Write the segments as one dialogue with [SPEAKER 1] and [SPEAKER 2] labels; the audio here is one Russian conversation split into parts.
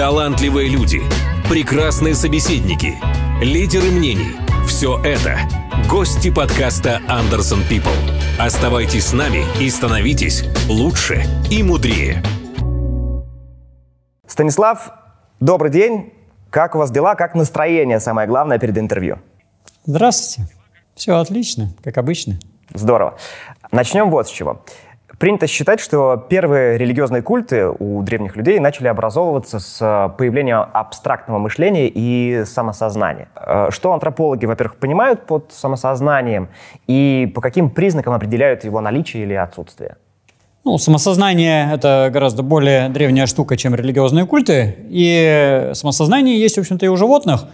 [SPEAKER 1] талантливые люди, прекрасные собеседники, лидеры мнений – все это – гости подкаста «Андерсон People». Оставайтесь с нами и становитесь лучше и мудрее.
[SPEAKER 2] Станислав, добрый день. Как у вас дела? Как настроение, самое главное, перед интервью?
[SPEAKER 3] Здравствуйте. Все отлично, как обычно.
[SPEAKER 2] Здорово. Начнем вот с чего. Принято считать, что первые религиозные культы у древних людей начали образовываться с появлением абстрактного мышления и самосознания. Э, что антропологи, во-первых, понимают под самосознанием и по каким признакам определяют его наличие или отсутствие?
[SPEAKER 3] Ну, самосознание — это гораздо более древняя штука, чем религиозные культы. И самосознание есть, в общем-то, и у животных.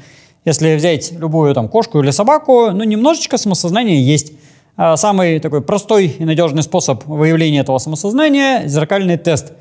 [SPEAKER 3] Если взять любую там кошку или собаку, ну, немножечко самосознание есть. А, самый такой простой и надежный способ выявления этого самосознания – зеркальный тест.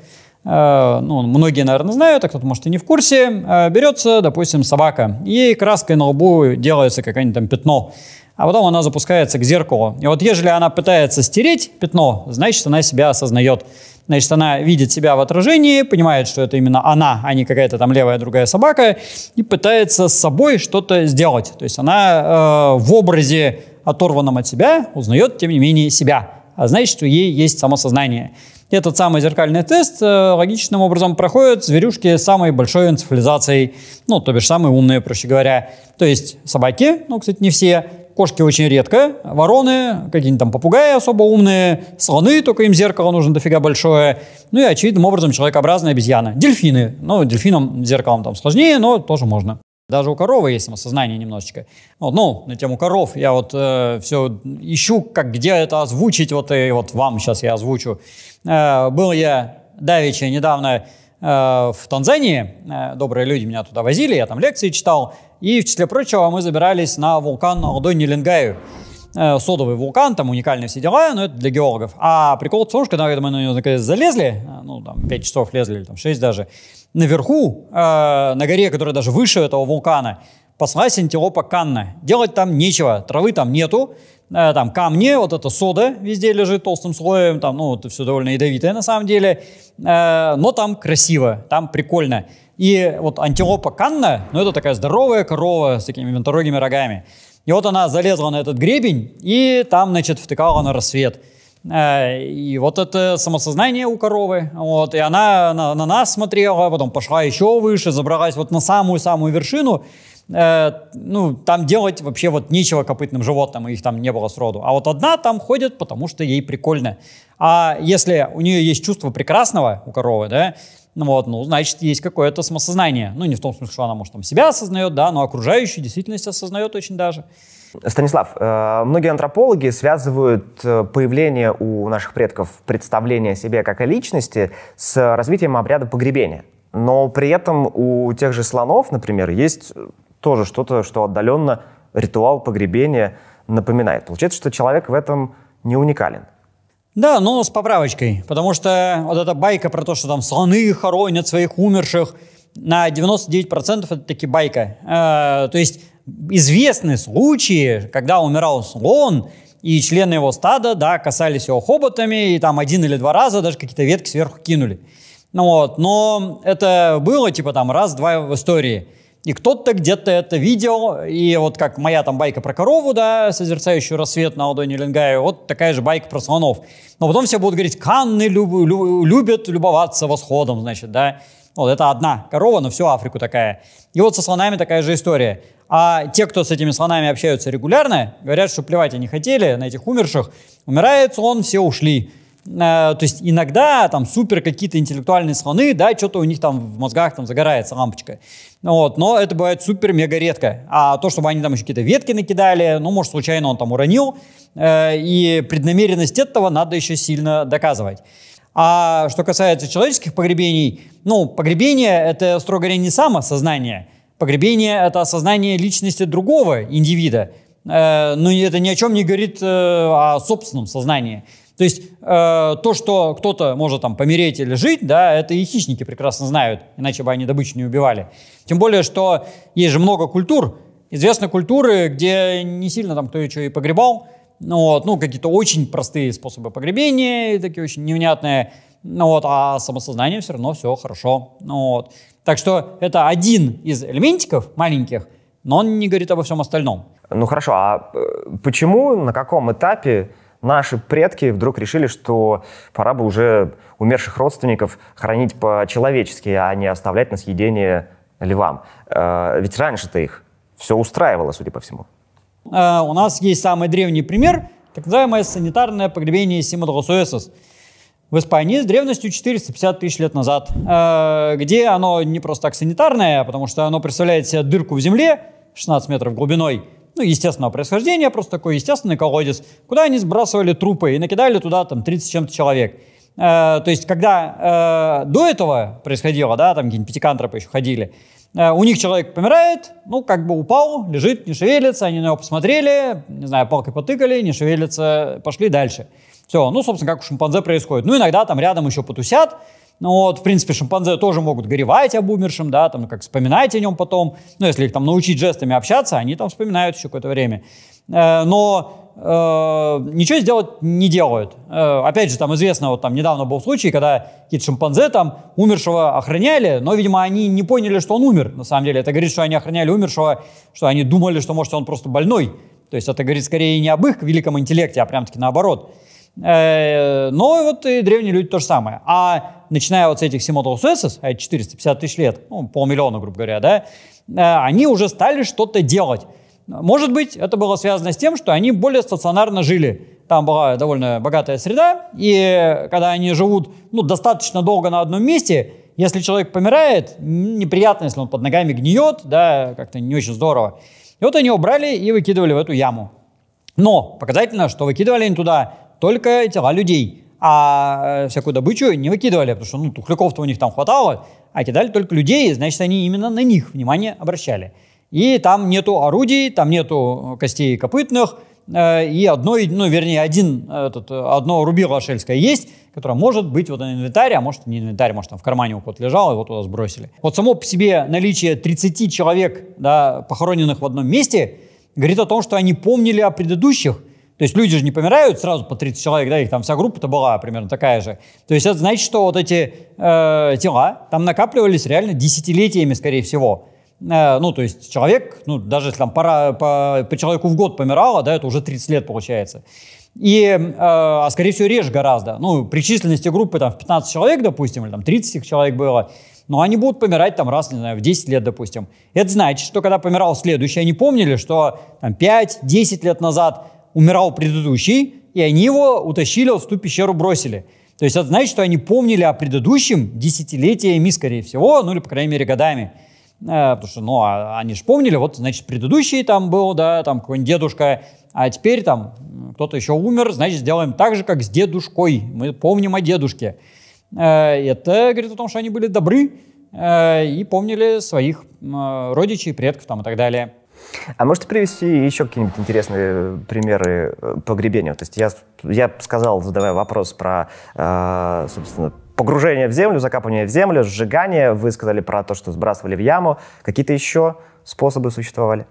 [SPEAKER 3] А, ну, многие, наверное, знают, а кто-то, может, и не в курсе. А, берется, допустим, собака, и краской на лбу делается какое-нибудь там пятно, а потом она запускается к зеркалу. И вот если она пытается стереть пятно, значит, она себя осознает. Значит, она видит себя в отражении, понимает, что это именно она, а не какая-то там левая другая собака, и пытается с собой что-то сделать. То есть она э, в образе оторванном от себя, узнает, тем не менее, себя. А значит, что ей есть самосознание. Этот самый зеркальный тест э, логичным образом проходит зверюшки с самой большой энцефализацией, ну, то бишь самые умные, проще говоря. То есть собаки, ну, кстати, не все, кошки очень редко, вороны, какие-нибудь там попугаи особо умные, слоны, только им зеркало нужно дофига большое, ну и очевидным образом человекообразные обезьяны. Дельфины, ну, дельфинам зеркалом там сложнее, но тоже можно. Даже у коровы есть самосознание немножечко. Вот, ну, на тему коров я вот э, все ищу, как где это озвучить, вот и вот вам сейчас я озвучу. Э, был я давеча недавно э, в Танзании, э, добрые люди меня туда возили, я там лекции читал, и в числе прочего мы забирались на вулкан Алдой-Нилингаю э, содовый вулкан, там уникальные все дела, но это для геологов. А прикол в том, что когда мы на него наконец залезли, э, ну, там, 5 часов лезли, или там 6 даже, наверху, э, на горе, которая даже выше этого вулкана, паслась антилопа Канна. Делать там нечего, травы там нету, э, там камни, вот эта сода везде лежит толстым слоем, там, ну, это все довольно ядовитое на самом деле, э, но там красиво, там прикольно. И вот антилопа Канна, ну, это такая здоровая корова с такими винторогими рогами. И вот она залезла на этот гребень и там, значит, втыкала на рассвет. Э, и вот это самосознание у коровы, вот, и она на, на нас смотрела, потом пошла еще выше, забралась вот на самую-самую вершину, э, ну, там делать вообще вот нечего копытным животным, их там не было сроду. А вот одна там ходит, потому что ей прикольно. А если у нее есть чувство прекрасного у коровы, да, вот, ну, значит, есть какое-то самосознание. Ну, не в том смысле, что она, может, там себя осознает, да, но окружающую действительность осознает очень даже.
[SPEAKER 2] Станислав, э, многие антропологи связывают э, появление у наших предков представления о себе как о личности с развитием обряда погребения. Но при этом у тех же слонов, например, есть тоже что-то, что отдаленно ритуал погребения напоминает. Получается, что человек в этом не уникален.
[SPEAKER 3] Да, но с поправочкой, потому что вот эта байка про то, что там слоны хоронят своих умерших, на 99% это таки байка. Э, то есть известны случаи, когда умирал слон, и члены его стада, да, касались его хоботами, и там один или два раза даже какие-то ветки сверху кинули. Ну вот, но это было типа там раз-два в истории. И кто-то где-то это видел, и вот как моя там байка про корову, да, созерцающую рассвет на ладони Ленгая, вот такая же байка про слонов. Но потом все будут говорить, канны люб, люб, любят любоваться восходом, значит, да. Вот это одна корова на всю Африку такая. И вот со слонами такая же история. А те, кто с этими слонами общаются регулярно, говорят, что плевать они хотели на этих умерших. Умирает слон, все ушли. Э, то есть иногда там супер какие-то интеллектуальные слоны, да, что-то у них там в мозгах там загорается лампочка. Вот, но это бывает супер-мега редко. А то, чтобы они там еще какие-то ветки накидали, ну, может, случайно он там уронил, э, и преднамеренность этого надо еще сильно доказывать. А что касается человеческих погребений, ну, погребение — это, строго говоря, не самосознание. Погребение — это осознание личности другого индивида. Э, но это ни о чем не говорит э, о собственном сознании. То есть э, то, что кто-то может там помереть или жить, да, это и хищники прекрасно знают, иначе бы они добычу не убивали. Тем более, что есть же много культур, известны культуры, где не сильно там кто и что и погребал, ну, вот, ну, какие-то очень простые способы погребения, такие очень невнятные. Ну вот, а самосознанием все равно все хорошо. Ну вот. Так что это один из элементиков маленьких, но он не говорит обо всем остальном.
[SPEAKER 2] Ну хорошо, а э, почему, на каком этапе наши предки вдруг решили, что пора бы уже умерших родственников хранить по-человечески, а не оставлять на съедение львам? Э, ведь раньше-то их все устраивало, судя по всему.
[SPEAKER 3] Э, у нас есть самый древний пример, так называемое санитарное погребение Симодросуэсос в Испании с древностью 450 тысяч лет назад, э, где оно не просто так санитарное, потому что оно представляет себе дырку в земле 16 метров глубиной, ну, естественного происхождения, просто такой естественный колодец, куда они сбрасывали трупы и накидали туда там 30 чем-то человек. Э, то есть, когда э, до этого происходило, да, там какие-нибудь пятикантропы еще ходили, э, у них человек помирает, ну, как бы упал, лежит, не шевелится, они на него посмотрели, не знаю, палкой потыкали, не шевелится, пошли дальше. Все, ну, собственно, как у шимпанзе происходит. Ну, иногда там рядом еще потусят, ну вот, в принципе, шимпанзе тоже могут горевать об умершем, да, там, как вспоминать о нем потом. Ну, если их там научить жестами общаться, они там вспоминают еще какое-то время. Э, но э, ничего сделать не делают. Э, опять же, там известно, вот там недавно был случай, когда какие-то шимпанзе там умершего охраняли, но, видимо, они не поняли, что он умер. На самом деле, это говорит, что они охраняли умершего, что они думали, что, может, он просто больной. То есть это говорит скорее не об их великом интеллекте, а прям-таки наоборот. Э, но вот и древние люди то же самое. А начиная вот с этих Симодрос Эссес, а 450 тысяч лет, ну, полмиллиона, грубо говоря, да, э, они уже стали что-то делать. Может быть, это было связано с тем, что они более стационарно жили. Там была довольно богатая среда, и когда они живут ну, достаточно долго на одном месте, если человек помирает, неприятно, если он под ногами гниет, да, как-то не очень здорово. И вот они его брали и выкидывали в эту яму. Но показательно, что выкидывали они туда только тела людей, а э, всякую добычу не выкидывали, потому что ну, тухляков-то у них там хватало, а кидали только людей, значит, они именно на них внимание обращали. И там нету орудий, там нету костей копытных, э, и одно, ну, вернее, один, этот, одно рубило шельское есть, которое может быть вот на инвентаре, а может не инвентарь, может там в кармане у кого-то лежал, его туда сбросили. Вот само по себе наличие 30 человек, да, похороненных в одном месте, говорит о том, что они помнили о предыдущих, то есть люди же не помирают сразу по 30 человек, да, их там вся группа-то была примерно такая же. То есть это значит, что вот эти э, тела там накапливались реально десятилетиями, скорее всего. Э, ну, то есть человек, ну, даже если там пора, по, по человеку в год помирало, да, это уже 30 лет получается. И, э, а скорее всего, реже гораздо. Ну, при численности группы там в 15 человек, допустим, или там 30 человек было, но они будут помирать там раз, не знаю, в 10 лет, допустим. Это значит, что когда помирал следующий, они помнили, что там 5-10 лет назад умирал предыдущий, и они его утащили, в ту пещеру бросили. То есть это значит, что они помнили о предыдущем десятилетиями, скорее всего, ну или, по крайней мере, годами. Э, потому что, ну, а, они же помнили, вот, значит, предыдущий там был, да, там какой-нибудь дедушка, а теперь там кто-то еще умер, значит, сделаем так же, как с дедушкой. Мы помним о дедушке. Э, это говорит о том, что они были добры э, и помнили своих родичей, предков там и так далее.
[SPEAKER 2] А можете привести еще какие-нибудь интересные примеры э, погребения? То есть я, я сказал, задавая вопрос про, э, собственно, погружение в землю, закапывание в землю, сжигание. Вы сказали про то, что сбрасывали в яму. Какие-то еще способы существовали?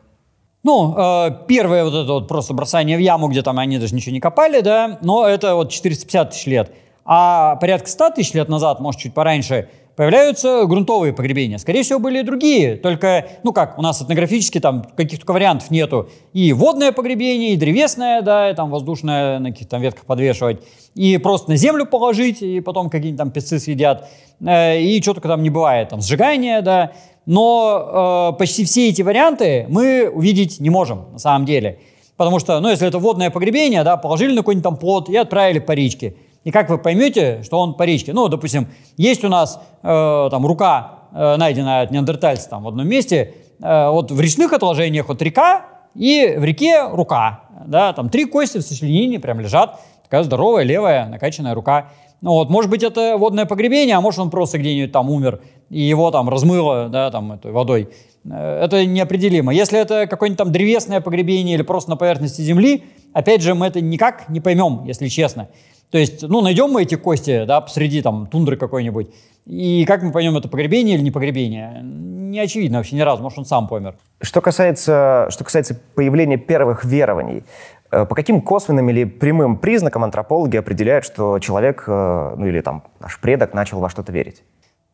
[SPEAKER 3] Ну, э, первое вот это вот просто бросание в яму, где там они даже ничего не копали, да, но это вот 450 тысяч лет. А порядка 100 тысяч лет назад, может, чуть пораньше, появляются грунтовые погребения. Скорее всего, были и другие, только, ну как, у нас этнографически там каких-то вариантов нету. И водное погребение, и древесное, да, и там воздушное на каких-то ветках подвешивать, и просто на землю положить, и потом какие-нибудь там песцы съедят, э, и что только там не бывает, там сжигание, да. Но э, почти все эти варианты мы увидеть не можем на самом деле. Потому что, ну, если это водное погребение, да, положили на какой-нибудь там плод и отправили по речке. И как вы поймете, что он по речке? Ну, допустим, есть у нас э, там рука, э, найденная от неандертальца там в одном месте. Э, вот в речных отложениях вот река, и в реке рука. Да, там три кости в сочленении прям лежат. Такая здоровая, левая, накачанная рука. Ну, вот, может быть, это водное погребение, а может, он просто где-нибудь там умер, и его там размыло, да, там, этой водой. Э, это неопределимо. Если это какое-нибудь там древесное погребение или просто на поверхности земли, опять же, мы это никак не поймем, если честно. То есть, ну, найдем мы эти кости, да, посреди там тундры какой-нибудь, и как мы поймем, это погребение или не погребение? Не очевидно вообще ни разу, может, он сам помер.
[SPEAKER 2] Что касается, что касается появления первых верований, По каким косвенным или прямым признакам антропологи определяют, что человек, ну или там наш предок начал во что-то верить?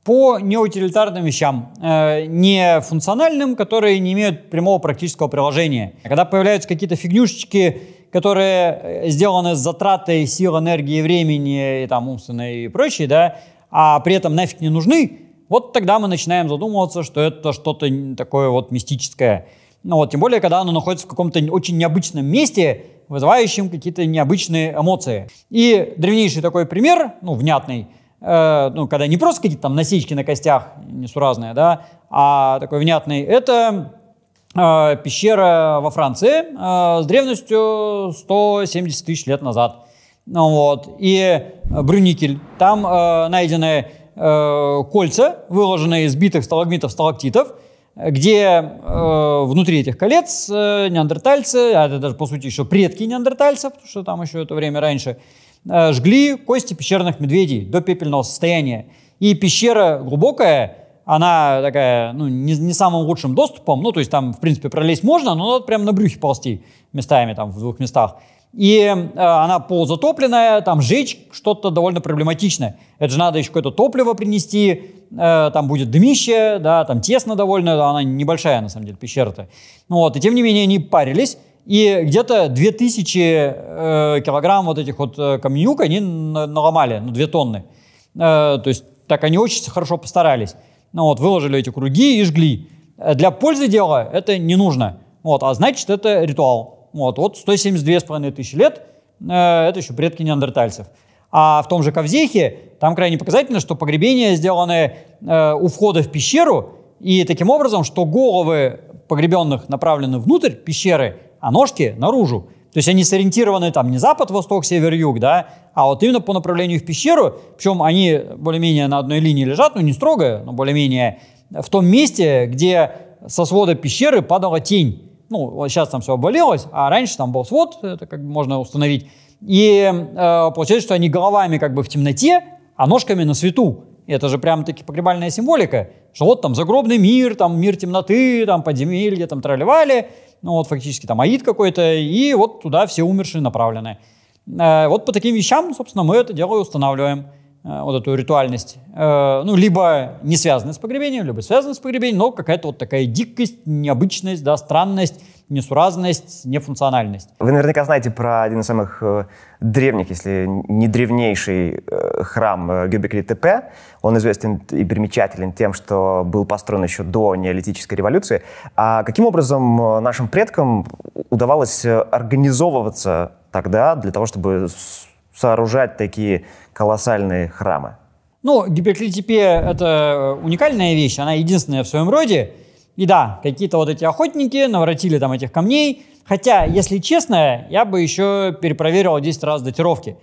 [SPEAKER 3] По неутилитарным вещам, э, не функциональным, которые не имеют прямого практического приложения. Когда появляются какие-то фигнюшечки, которые сделаны с затратой сил, энергии, времени и там умственной и прочее, да, а при этом нафиг не нужны, вот тогда мы начинаем задумываться, что это что-то такое вот мистическое. Ну вот, тем более, когда оно находится в каком-то очень необычном месте, вызывающем какие-то необычные эмоции. И древнейший такой пример, ну, внятный, э, ну, когда не просто какие-то там насечки на костях несуразные, да, а такой внятный, это э, пещера во Франции э, с древностью 170 тысяч лет назад. Ну, вот. И Брюникель. Там э, найдены кольца, выложенные из битых сталагмитов, сталактитов, где э, внутри этих колец э, неандертальцы, а это даже по сути еще предки неандертальцев, потому что там еще это время раньше, э, жгли кости пещерных медведей до пепельного состояния. И пещера глубокая, она такая, ну, не, не самым лучшим доступом, ну, то есть там, в принципе, пролезть можно, но надо прямо на брюхе ползти местами, там, в двух местах и э, она полузатопленная, там жечь что-то довольно проблематичное. Это же надо еще какое-то топливо принести, э, там будет дымище, да, там тесно довольно, она небольшая на самом деле пещера-то. Ну, вот, и тем не менее они парились, и где-то 2000 э, килограмм вот этих вот э, каменюк они наломали, ну, 2 тонны. Э, то есть так они очень хорошо постарались. Ну, вот, выложили эти круги и жгли. Для пользы дела это не нужно. Вот, а значит, это ритуал. Вот, вот 172,5 тысячи лет э, это еще предки неандертальцев. А в том же Ковзехе там крайне показательно, что погребения сделаны э, у входа в пещеру, и таким образом, что головы погребенных направлены внутрь пещеры, а ножки наружу. То есть они сориентированы там не запад, восток, север, юг, да, а вот именно по направлению в пещеру, причем они более-менее на одной линии лежат, ну не строго, но более-менее в том месте, где со свода пещеры падала тень ну, вот сейчас там все обвалилось, а раньше там был свод, это как бы можно установить. И э, получается, что они головами как бы в темноте, а ножками на свету. И это же прям таки погребальная символика, что вот там загробный мир, там мир темноты, там подземелье, там тролливали, ну вот фактически там аид какой-то, и вот туда все умершие направлены. Э, вот по таким вещам, собственно, мы это дело и устанавливаем. Э, вот эту ритуальность. Э, ну, либо не связанная с погребением, либо связанная с погребением, но какая-то вот такая дикость, необычность, да, странность, несуразность, нефункциональность.
[SPEAKER 2] Вы наверняка знаете про один из самых э, древних, если не древнейший храм Гюбекли Тепе. Он известен и примечателен тем, что был построен еще до неолитической революции. А каким образом нашим предкам удавалось организовываться тогда для того, чтобы сооружать такие колоссальные храмы?
[SPEAKER 3] Ну, гиперклитипия — это уникальная вещь, она единственная в своем роде. И да, какие-то вот эти охотники наворотили там этих камней. Хотя, если честно, я бы еще перепроверил 10 раз датировки.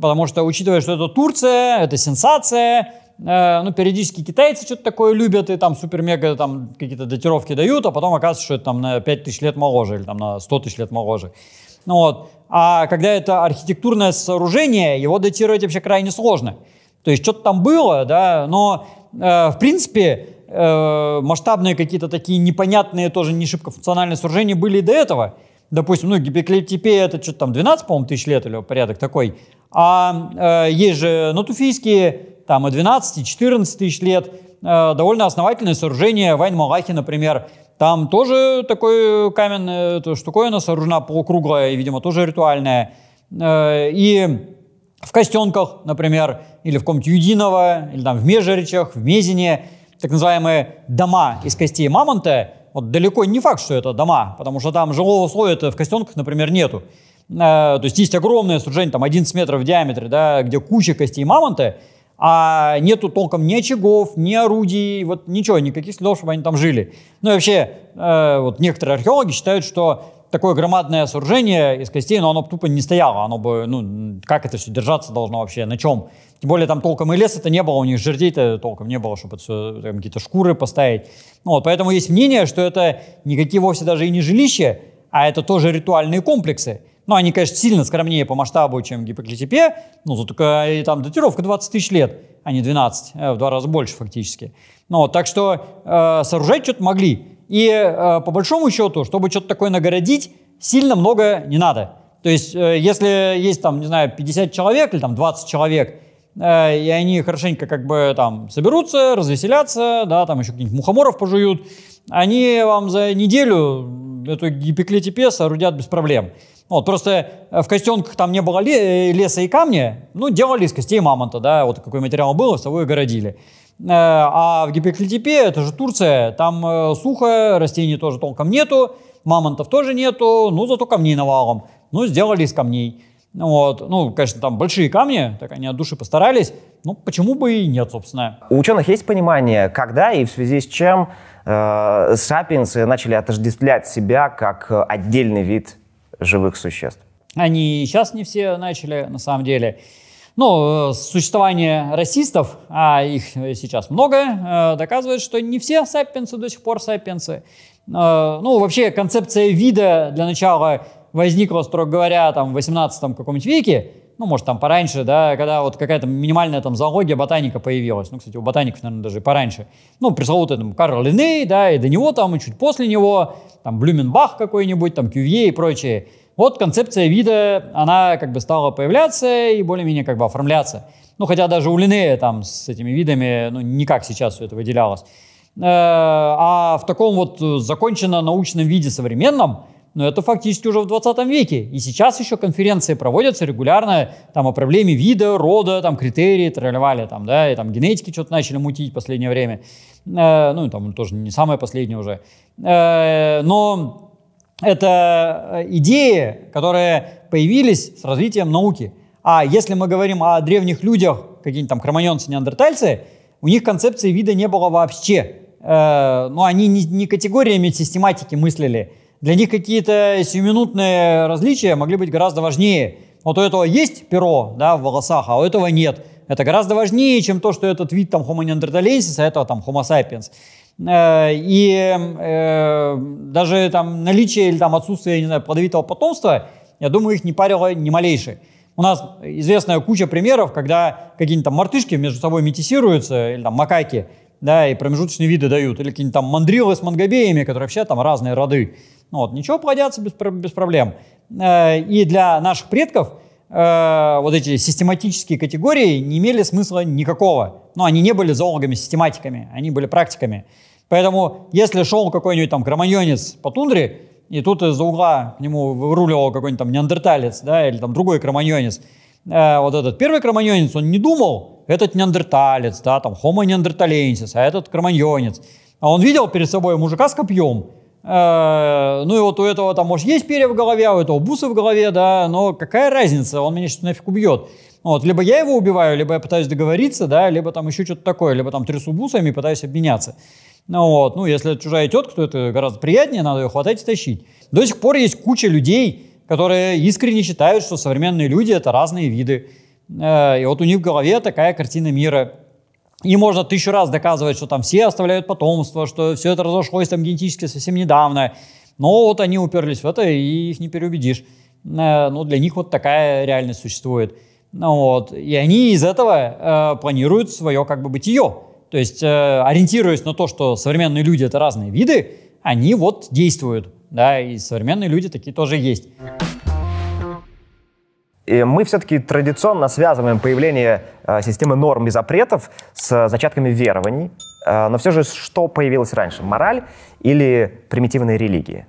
[SPEAKER 3] Потому что, учитывая, что это Турция, это сенсация, э, ну, периодически китайцы что-то такое любят, и там супер-мега там какие-то датировки дают, а потом оказывается, что это там на 5 тысяч лет моложе или там на 100 тысяч лет моложе. Ну, вот. А когда это архитектурное сооружение, его датировать вообще крайне сложно. То есть что-то там было, да, но э, в принципе э, масштабные какие-то такие непонятные, тоже не шибко функциональные сооружения были и до этого. Допустим, ну, Гипеклетипе это что-то там 12, по-моему, тысяч лет или порядок такой. А э, есть же натуфийские, там и 12, и 14 тысяч лет. Э, довольно основательное сооружение. Вайн-Малахи, например, там тоже такой каменная штуковина сооружена полукруглая и, видимо, тоже ритуальная. Э, и в Костенках, например, или в каком-то или там в Межеричах, в Мезине, так называемые дома из костей мамонта, вот далеко не факт, что это дома, потому что там жилого слоя в Костенках, например, нету. Э, то есть есть огромное сооружение, там 11 метров в диаметре, да, где куча костей мамонта, а нету толком ни очагов, ни орудий, вот ничего, никаких следов, чтобы они там жили. Ну и вообще, э, вот некоторые археологи считают, что такое громадное сооружение из костей, но оно тупо не стояло, оно бы, ну, как это все держаться должно вообще, на чем? Тем более там толком и леса-то не было, у них жердей-то толком не было, чтобы все, какие-то шкуры поставить. Ну, вот, поэтому есть мнение, что это никакие вовсе даже и не жилища, а это тоже ритуальные комплексы. Ну, они, конечно, сильно скромнее по масштабу, чем Гипоклитипе, ну, зато только там датировка 20 тысяч лет, а не 12, э, в два раза больше фактически. Ну, так что э, сооружать что-то могли. И э, по большому счету, чтобы что-то такое нагородить, сильно много не надо. То есть, э, если есть там, не знаю, 50 человек или там 20 человек, э, и они хорошенько как бы там соберутся, развеселятся, да, там еще каких-нибудь мухоморов пожуют, они вам за неделю эту гипоклетипе соорудят без проблем. Вот, просто в костенках там не было леса и камня, ну, делали из костей мамонта, да, вот какой материал был, с того и городили. А в Гипоклетипе, это же Турция, там сухо, растений тоже толком нету, мамонтов тоже нету, ну, зато камней навалом ну, сделали из камней. Вот. Ну, конечно, там большие камни, так они от души постарались. Ну, почему бы и нет, собственно.
[SPEAKER 2] У ученых есть понимание, когда и в связи с чем э, сапиенсы начали отождествлять себя как отдельный вид живых существ?
[SPEAKER 3] Они сейчас не все начали, на самом деле. Ну, существование расистов, а их сейчас много, э, доказывает, что не все сапиенсы до сих пор сапиенсы. Э, ну, вообще, концепция вида для начала возникла, строго говоря, там, в 18 каком-нибудь веке, ну, может, там пораньше, да, когда вот какая-то минимальная там зоология, ботаника появилась. Ну, кстати, у ботаников, наверное, даже пораньше. Ну, пресловутый там Карл Линней, да, и до него там, и чуть после него, там, Блюменбах какой-нибудь, там, Кювье и прочее. Вот концепция вида, она как бы стала появляться и более-менее как бы оформляться. Ну, хотя даже у Линнея там с этими видами, ну, никак сейчас все это выделялось. Э, а в таком вот законченно научном виде современном, но это фактически уже в 20 веке. И сейчас еще конференции проводятся регулярно там, о проблеме вида, рода, там, критерии, тролливали, там, да, и там генетики что-то начали мутить в последнее время. Э, ну, там тоже не самое последнее уже. Э, но это идеи, которые появились с развитием науки. А если мы говорим о древних людях, какие-нибудь там кроманьонцы, неандертальцы, у них концепции вида не было вообще. Э, ну, они не, не категориями систематики мыслили, для них какие-то сиюминутные различия могли быть гораздо важнее. Вот у этого есть перо да, в волосах, а у этого нет. Это гораздо важнее, чем то, что этот вид там Homo neanderthalensis, а этого там Homo sapiens. Э, и э, даже там наличие или там отсутствие, не знаю, плодовитого потомства, я думаю, их не парило ни малейшее. У нас известная куча примеров, когда какие-нибудь там мартышки между собой метисируются, или там макаки, да, и промежуточные виды дают, или какие-нибудь там мандрилы с мангобеями, которые вообще там разные роды. Ну, вот, ничего плодятся без, без проблем. Э, и для наших предков э, вот эти систематические категории не имели смысла никакого. Ну, они не были зоологами-систематиками, они были практиками. Поэтому, если шел какой-нибудь там кроманьонец по тундре, и тут из-за угла к нему выруливал какой-нибудь там неандерталец, да, или там другой кроманьонец, э, вот этот первый кроманьонец, он не думал, этот неандерталец, да, там homo neanderthalensis, а этот кроманьонец. А он видел перед собой мужика с копьем, Э, ну и вот у этого там, может, есть перья в голове, а у этого бусы в голове, да, но какая разница, он меня сейчас нафиг убьет. Вот, либо я его убиваю, либо я пытаюсь договориться, да, либо там еще что-то такое, либо там трясу бусами и пытаюсь обменяться. Ну вот, ну если это чужая тетка, то это гораздо приятнее, надо ее хватать и тащить. До сих пор есть куча людей, которые искренне считают, что современные люди это разные виды. Э, и вот у них в голове такая картина мира. И можно тысячу раз доказывать, что там все оставляют потомство, что все это разошлось там генетически совсем недавно. Но вот они уперлись в это, и их не переубедишь. Э, ну, для них вот такая реальность существует. Ну, вот. И они из этого э, планируют свое как бы бытие. То есть, э, ориентируясь на то, что современные люди — это разные виды, они вот действуют. Да, и современные люди такие тоже есть.
[SPEAKER 2] И мы все-таки традиционно связываем появление э, системы норм и запретов с зачатками верований. Э, но все же, что появилось раньше? Мораль или примитивные религии?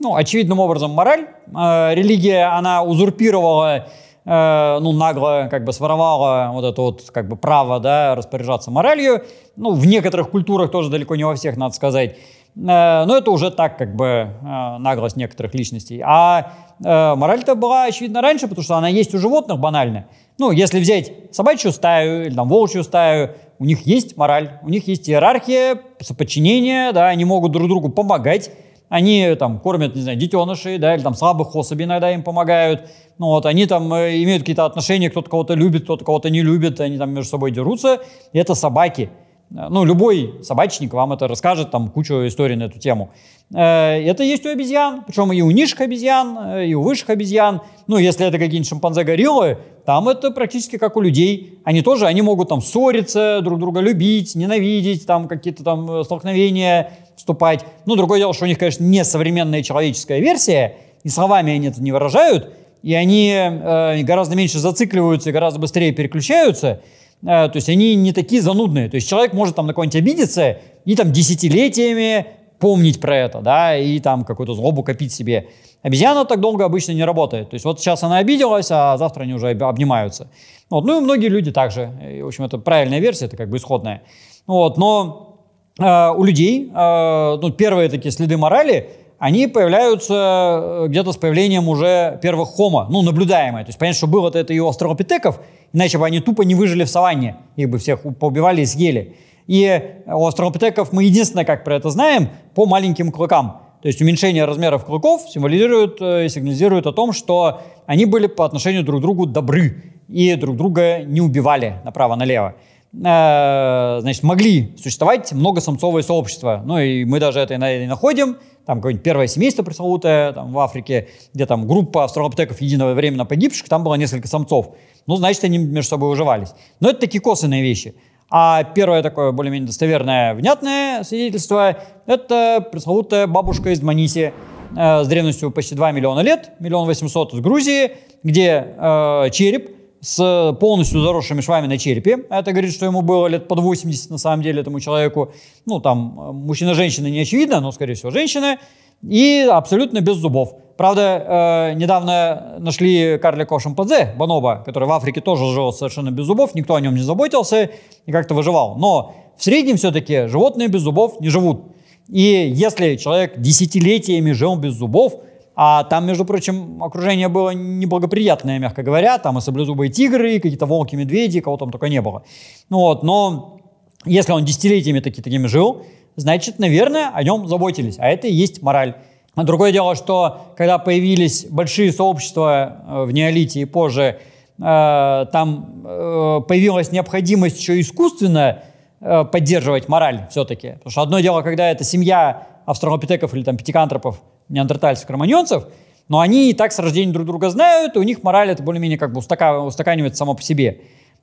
[SPEAKER 3] Ну, очевидным образом мораль. Э, религия, она узурпировала, э, ну, нагло как бы своровала вот это вот как бы право, да, распоряжаться моралью. Ну, в некоторых культурах тоже далеко не во всех, надо сказать. Э, но это уже так, как бы, э, наглость некоторых личностей. А э, мораль-то была, очевидно, раньше, потому что она есть у животных банально. Ну, если взять собачью стаю или там волчью стаю, у них есть мораль, у них есть иерархия, подчинение, да, они могут друг другу помогать, они там кормят, не знаю, детенышей, да, или там слабых особей иногда им помогают, ну вот, они там имеют какие-то отношения, кто-то кого-то любит, кто-то кого-то не любит, они там между собой дерутся, и это собаки – ну, любой собачник вам это расскажет, там кучу историй на эту тему. Э, это есть у обезьян, причем и у низших обезьян, э, и у высших обезьян. Ну, если это какие-нибудь шимпанзе-гориллы, там это практически как у людей. Они тоже, они могут там ссориться, друг друга любить, ненавидеть, там какие-то там э, столкновения вступать. Ну, другое дело, что у них, конечно, не современная человеческая версия, и словами они это не выражают, и они э, гораздо меньше зацикливаются гораздо быстрее переключаются, э, то есть они не такие занудные. То есть человек может там на кого-нибудь обидеться и там десятилетиями помнить про это, да, и там какую-то злобу копить себе. Обезьяна так долго обычно не работает. То есть вот сейчас она обиделась, а завтра они уже обнимаются. Вот. Ну и многие люди также. В общем, это правильная версия, это как бы исходная. Вот. Но э, у людей э, ну, первые такие следы морали, они появляются э, где-то с появлением уже первых хомо, ну, наблюдаемые. То есть понятно, что было-то это и у австралопитеков, иначе бы они тупо не выжили в саванне, их бы всех поубивали и съели. И у австралопитеков мы единственное, как про это знаем, по маленьким клыкам. То есть уменьшение размеров клыков символизирует э, и сигнализирует о том, что они были по отношению друг к другу добры и друг друга не убивали направо-налево. Э, значит, могли существовать многосамцовые сообщества. Ну и мы даже это и находим. Там какое-нибудь первое семейство пресловутое там, в Африке, где там группа австралопитеков единовременно погибших, там было несколько самцов. Ну, значит, они между собой уживались. Но это такие косвенные вещи. А первое такое более-менее достоверное, внятное свидетельство – это пресловутая бабушка из Дманиси э, с древностью почти 2 миллиона лет, миллион восемьсот из Грузии, где э, череп с полностью заросшими швами на черепе. Это говорит, что ему было лет под 80 на самом деле этому человеку. Ну, там э, мужчина-женщина не очевидно, но, скорее всего, женщина. И абсолютно без зубов. Правда, э, недавно нашли карликового шимпанзе, бонобо, который в Африке тоже жил совершенно без зубов, никто о нем не заботился и как-то выживал. Но в среднем все-таки животные без зубов не живут. И если человек десятилетиями жил без зубов, а там, между прочим, окружение было неблагоприятное, мягко говоря, там и саблезубые тигры, и какие-то волки, медведи, кого там только не было. Ну вот, но если он десятилетиями таки, такими жил, значит, наверное, о нем заботились, а это и есть мораль. А другое дело, что когда появились большие сообщества э, в неолите и позже, э, там э, появилась необходимость еще искусственно поддерживать мораль все-таки. Потому что одно дело, когда это семья австралопитеков или там пятикантропов, неандертальцев, кроманьонцев, но они и так с рождения друг друга знают, и у них мораль это более-менее как бы устака, устаканивается само по себе.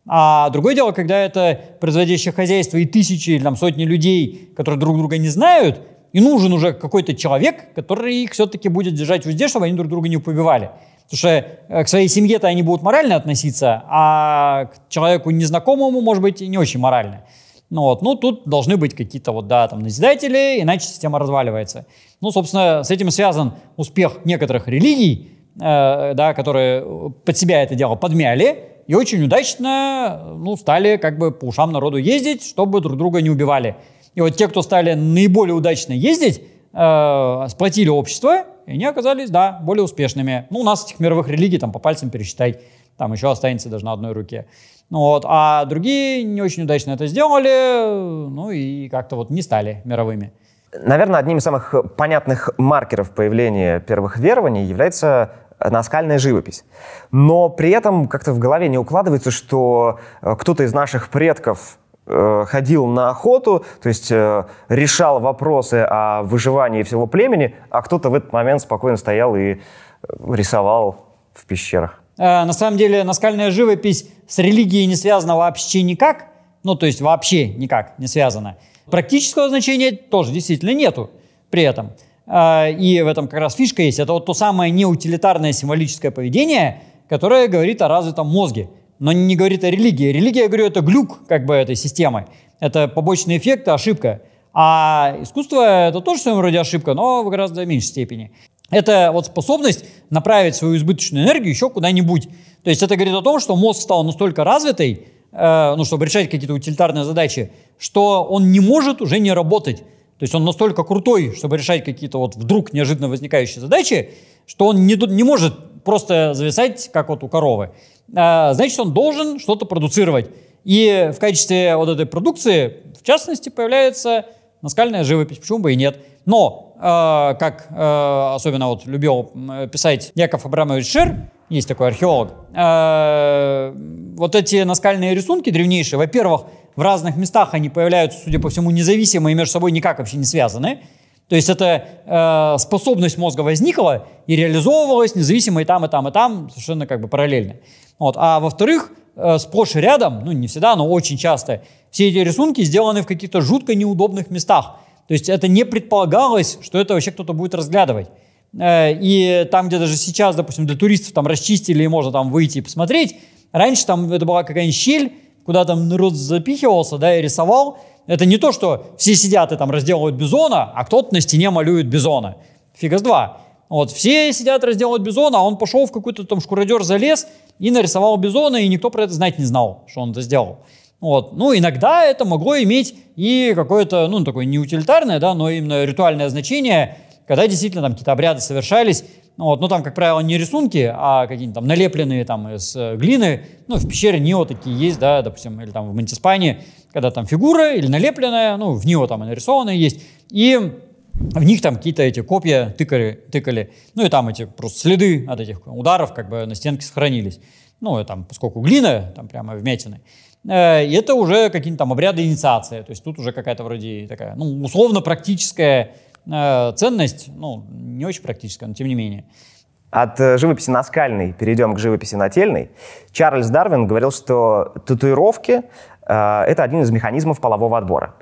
[SPEAKER 3] А другое дело, когда это производящее хозяйство и тысячи или там, сотни людей, которые друг друга не знают, и нужен уже какой-то человек, который их все-таки будет держать в узде, чтобы они друг друга не побивали. Потому что э, к своей семье-то они будут морально относиться, а к человеку незнакомому, может быть, не очень морально. Ну, вот, ну, тут должны быть какие-то вот, да, там, назидатели, иначе система разваливается. Ну, собственно, с этим связан успех некоторых религий, э, да, которые под себя это дело подмяли и очень удачно, ну, стали как бы по ушам народу ездить, чтобы друг друга не убивали. И вот те, кто стали наиболее удачно ездить, э, сплотили общество, и они оказались, да, более успешными. Ну, у нас этих мировых религий там по пальцам пересчитать, там еще останется даже на одной руке. Ну, вот, а другие не очень удачно это сделали, ну и как-то вот не стали мировыми.
[SPEAKER 2] Наверное, одним из самых понятных маркеров появления первых верований является наскальная живопись. Но при этом как-то в голове не укладывается, что э, кто-то из наших предков Э, ходил на охоту, то есть э, решал вопросы о выживании всего племени, а кто-то в этот момент спокойно стоял и рисовал в пещерах.
[SPEAKER 3] На самом деле наскальная живопись с религией не связана вообще никак, ну то есть вообще никак не связана. Практического значения тоже действительно нету при этом. И в этом как раз фишка есть. Это вот то самое неутилитарное символическое поведение, которое говорит о развитом мозге но не говорит о религии. Религия, я говорю, это глюк как бы этой системы. Это побочный эффект, ошибка. А искусство – это тоже в своем роде ошибка, но в гораздо меньшей степени. Это вот способность направить свою избыточную энергию еще куда-нибудь. То есть это говорит о том, что мозг стал настолько развитый, ну, чтобы решать какие-то утилитарные задачи, что он не может уже не работать. То есть он настолько крутой, чтобы решать какие-то вот вдруг неожиданно возникающие задачи, что он не, не может просто зависать, как вот у коровы. А, значит, он должен что-то продуцировать. И в качестве вот этой продукции, в частности, появляется наскальная живопись, почему бы и нет. Но, э, как э, особенно вот любил писать Яков Абрамович Шер, есть такой археолог, э, вот эти наскальные рисунки древнейшие, во-первых, в разных местах они появляются, судя по всему, независимо и между собой никак вообще не связаны. То есть эта э, способность мозга возникла и реализовывалась независимо и там, и там, и там, совершенно как бы параллельно. Вот. А во-вторых, э, сплошь и рядом, ну не всегда, но очень часто, все эти рисунки сделаны в каких-то жутко неудобных местах. То есть это не предполагалось, что это вообще кто-то будет разглядывать. Э, и там, где даже сейчас, допустим, для туристов там расчистили, и можно там выйти и посмотреть, раньше там это была какая-нибудь щель, куда там народ запихивался, да, и рисовал. Это не то, что все сидят и там разделывают бизона, а кто-то на стене малюет бизона. Фига с два. Вот, все сидят, разделывают бизона, а он пошел в какой-то там шкуродер залез и нарисовал бизона, и никто про это знать не знал, что он это сделал. Вот. Ну, иногда это могло иметь и какое-то, ну, такое не утилитарное, да, но именно ритуальное значение, когда действительно там какие-то обряды совершались, ну, вот, ну, там, как правило, не рисунки, а какие-то там налепленные там из э, глины. Ну, в пещере Нио такие есть, да, допустим, или там в Монтиспане, когда там фигура или налепленная, ну, в Нио там и нарисованная есть. И в них там какие-то эти копья тыкали, тыкали. Ну, и там эти просто следы от этих ударов как бы на стенке сохранились. Ну, и там, поскольку глина, там прямо вмятины. Э, и это уже какие-то там обряды инициации. То есть тут уже какая-то вроде такая, ну, условно практическая Э, ценность, ну, не очень практическая, но тем не менее.
[SPEAKER 2] От э, живописи наскальной перейдем к живописи нательной. Чарльз Дарвин говорил, что татуировки э, это один из механизмов полового отбора.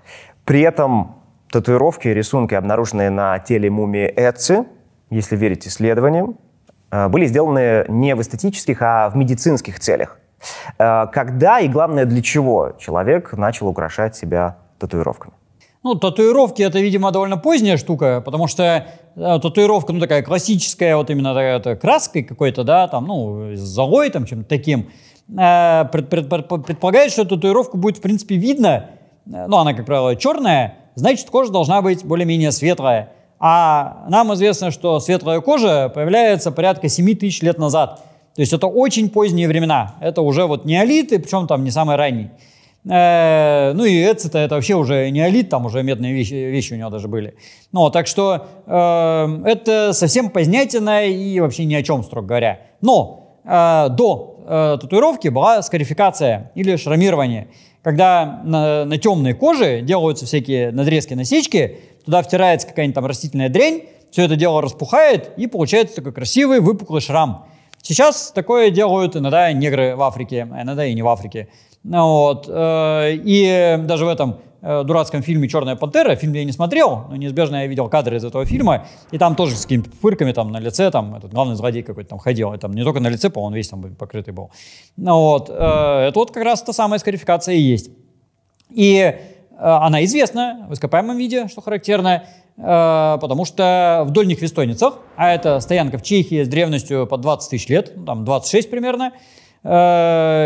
[SPEAKER 2] При этом татуировки и рисунки, обнаруженные на теле мумии Эци, если верить исследованиям, э, были сделаны не в эстетических, а в медицинских целях. Э, когда и, главное, для чего человек начал украшать себя татуировками?
[SPEAKER 3] Ну, татуировки это, видимо, довольно поздняя штука, потому что э, татуировка, ну, такая классическая, вот именно это, краской какой-то, да, там, ну, золой, там, чем-то таким, э, пред, пред, пред, предполагает, что татуировку будет, в принципе, видно, э, ну, она, как правило, черная, значит, кожа должна быть более-менее светлая. А нам известно, что светлая кожа появляется порядка 7 тысяч лет назад. То есть это очень поздние времена. Это уже вот неолиты, причем там не самый ранний. Э, ну и Эцета это вообще уже неолит, там уже медные вещи, вещи у него даже были. Ну, так что э, это совсем позднятина и вообще ни о чем, строго говоря. Но э, до э, татуировки была скарификация или шрамирование, когда на, на темной коже делаются всякие надрезки, насечки, туда втирается какая-нибудь там растительная дрянь, все это дело распухает и получается такой красивый выпуклый шрам. Сейчас такое делают иногда негры в Африке, а иногда и не в Африке. Ну вот. Э, и даже в этом э, дурацком фильме «Черная пантера», фильм я не смотрел, но неизбежно я видел кадры из этого фильма, и там тоже с какими-то пырками там на лице, там этот главный злодей какой-то там ходил, и там не только на лице, по-моему, он весь там покрытый был. Ну вот. Э, это вот как раз та самая скарификация и есть. И она известна в ископаемом виде, что характерно, потому что в дольних вестойницах, а это стоянка в Чехии с древностью под 20 тысяч лет, там 26 примерно,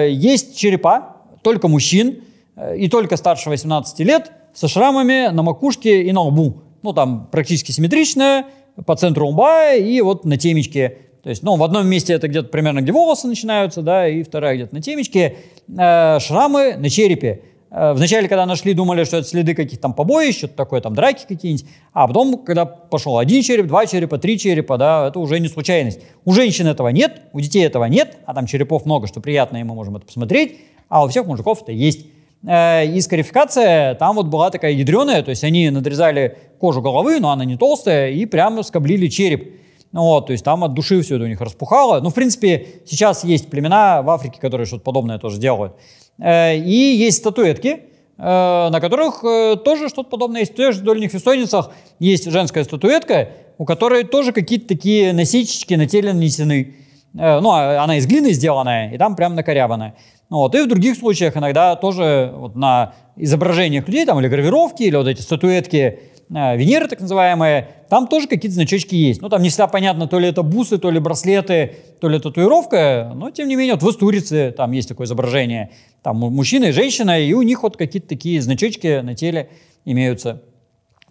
[SPEAKER 3] есть черепа, только мужчин э, и только старше 18 лет со шрамами на макушке и на лбу. Ну, там практически симметричная, по центру лба и вот на темечке. То есть, ну, в одном месте это где-то примерно, где волосы начинаются, да, и вторая где-то на темечке. Э, шрамы на черепе. Э, вначале, когда нашли, думали, что это следы каких-то там побоищ, что-то такое, там драки какие-нибудь. А потом, когда пошел один череп, два черепа, три черепа, да, это уже не случайность. У женщин этого нет, у детей этого нет, а там черепов много, что приятно, и мы можем это посмотреть а у всех мужиков это есть. Э, и скарификация там вот была такая ядреная, то есть они надрезали кожу головы, но она не толстая, и прямо скоблили череп. Ну вот, то есть там от души все это у них распухало. Ну, в принципе, сейчас есть племена в Африке, которые что-то подобное тоже делают. Э, и есть статуэтки, э, на которых тоже что-то подобное есть. В тех же дольних вестойницах есть женская статуэтка, у которой тоже какие-то такие насечечки на теле нанесены. Ну, а она из глины сделанная, и там прям накорябанная. Ну вот. И в других случаях иногда тоже вот на изображениях людей, там, или гравировки, или вот эти статуэтки э, Венеры, так называемые, там тоже какие-то значочки есть. Ну, там не всегда понятно, то ли это бусы, то ли браслеты, то ли татуировка, но, тем не менее, вот в Устурице там есть такое изображение. Там мужчина и женщина, и у них вот какие-то такие значочки на теле имеются.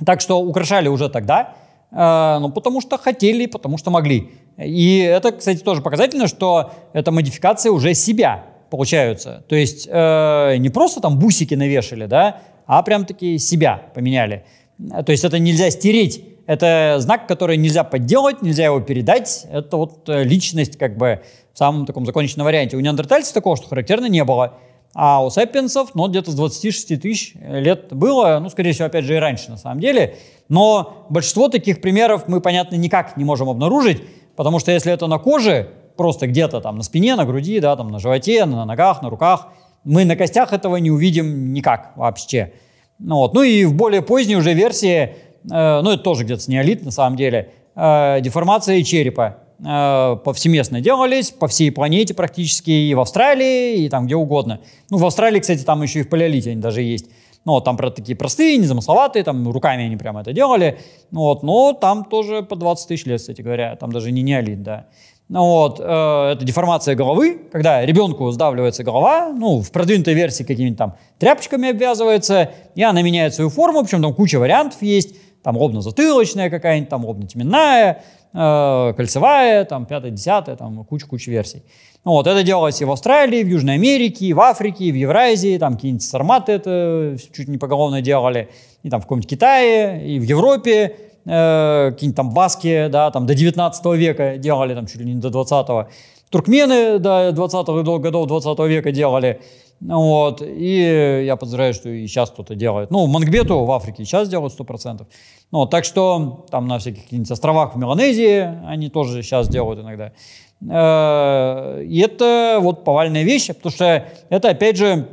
[SPEAKER 3] Так что украшали уже тогда, э, ну, потому что хотели, потому что могли. И это, кстати, тоже показательно, что это модификация уже себя получаются. То есть э, не просто там бусики навешали, да, а прям таки себя поменяли. То есть это нельзя стереть. Это знак, который нельзя подделать, нельзя его передать. Это вот э, личность как бы в самом таком законченном варианте. У неандертальцев такого, что характерно, не было. А у сапиенсов, ну, где-то с 26 тысяч лет было, ну, скорее всего, опять же, и раньше, на самом деле. Но большинство таких примеров мы, понятно, никак не можем обнаружить, потому что если это на коже, просто где-то там на спине, на груди, да, там на животе, на ногах, на руках. Мы на костях этого не увидим никак вообще. Ну, вот. ну и в более поздней уже версии, э, ну это тоже где-то с неолит на самом деле, э, деформации черепа. Э, повсеместно делались, по всей планете практически, и в Австралии, и там где угодно. Ну, в Австралии, кстати, там еще и в палеолите они даже есть. Ну, вот, там про такие простые, незамысловатые, там руками они прямо это делали. Ну, вот, но там тоже по 20 тысяч лет, кстати говоря. Там даже не неолит, да. Ну, вот, э, это деформация головы, когда ребенку сдавливается голова, ну, в продвинутой версии какими-то там тряпочками обвязывается, и она меняет свою форму, причем там куча вариантов есть, там ровно-затылочная какая-нибудь, там ровно-теменная, э, кольцевая, там пятая, десятая, там куча-куча версий. Ну, вот, это делалось и в Австралии, в Южной Америке, и в Африке, и в Евразии, там какие-нибудь сарматы это чуть не поголовно делали, и там в каком-нибудь Китае, и в Европе, э, какие-нибудь там баски, да, там до 19 века делали, там чуть ли не до 20-го. Туркмены до 20-х годов 20 века делали. Вот. И я подозреваю, что и сейчас кто-то делает. Ну, Мангбету в Африке сейчас делают 100%. Ну, так что там на всяких каких-нибудь островах в Меланезии они тоже сейчас делают иногда. Э, и это вот повальная вещь, потому что это, опять же,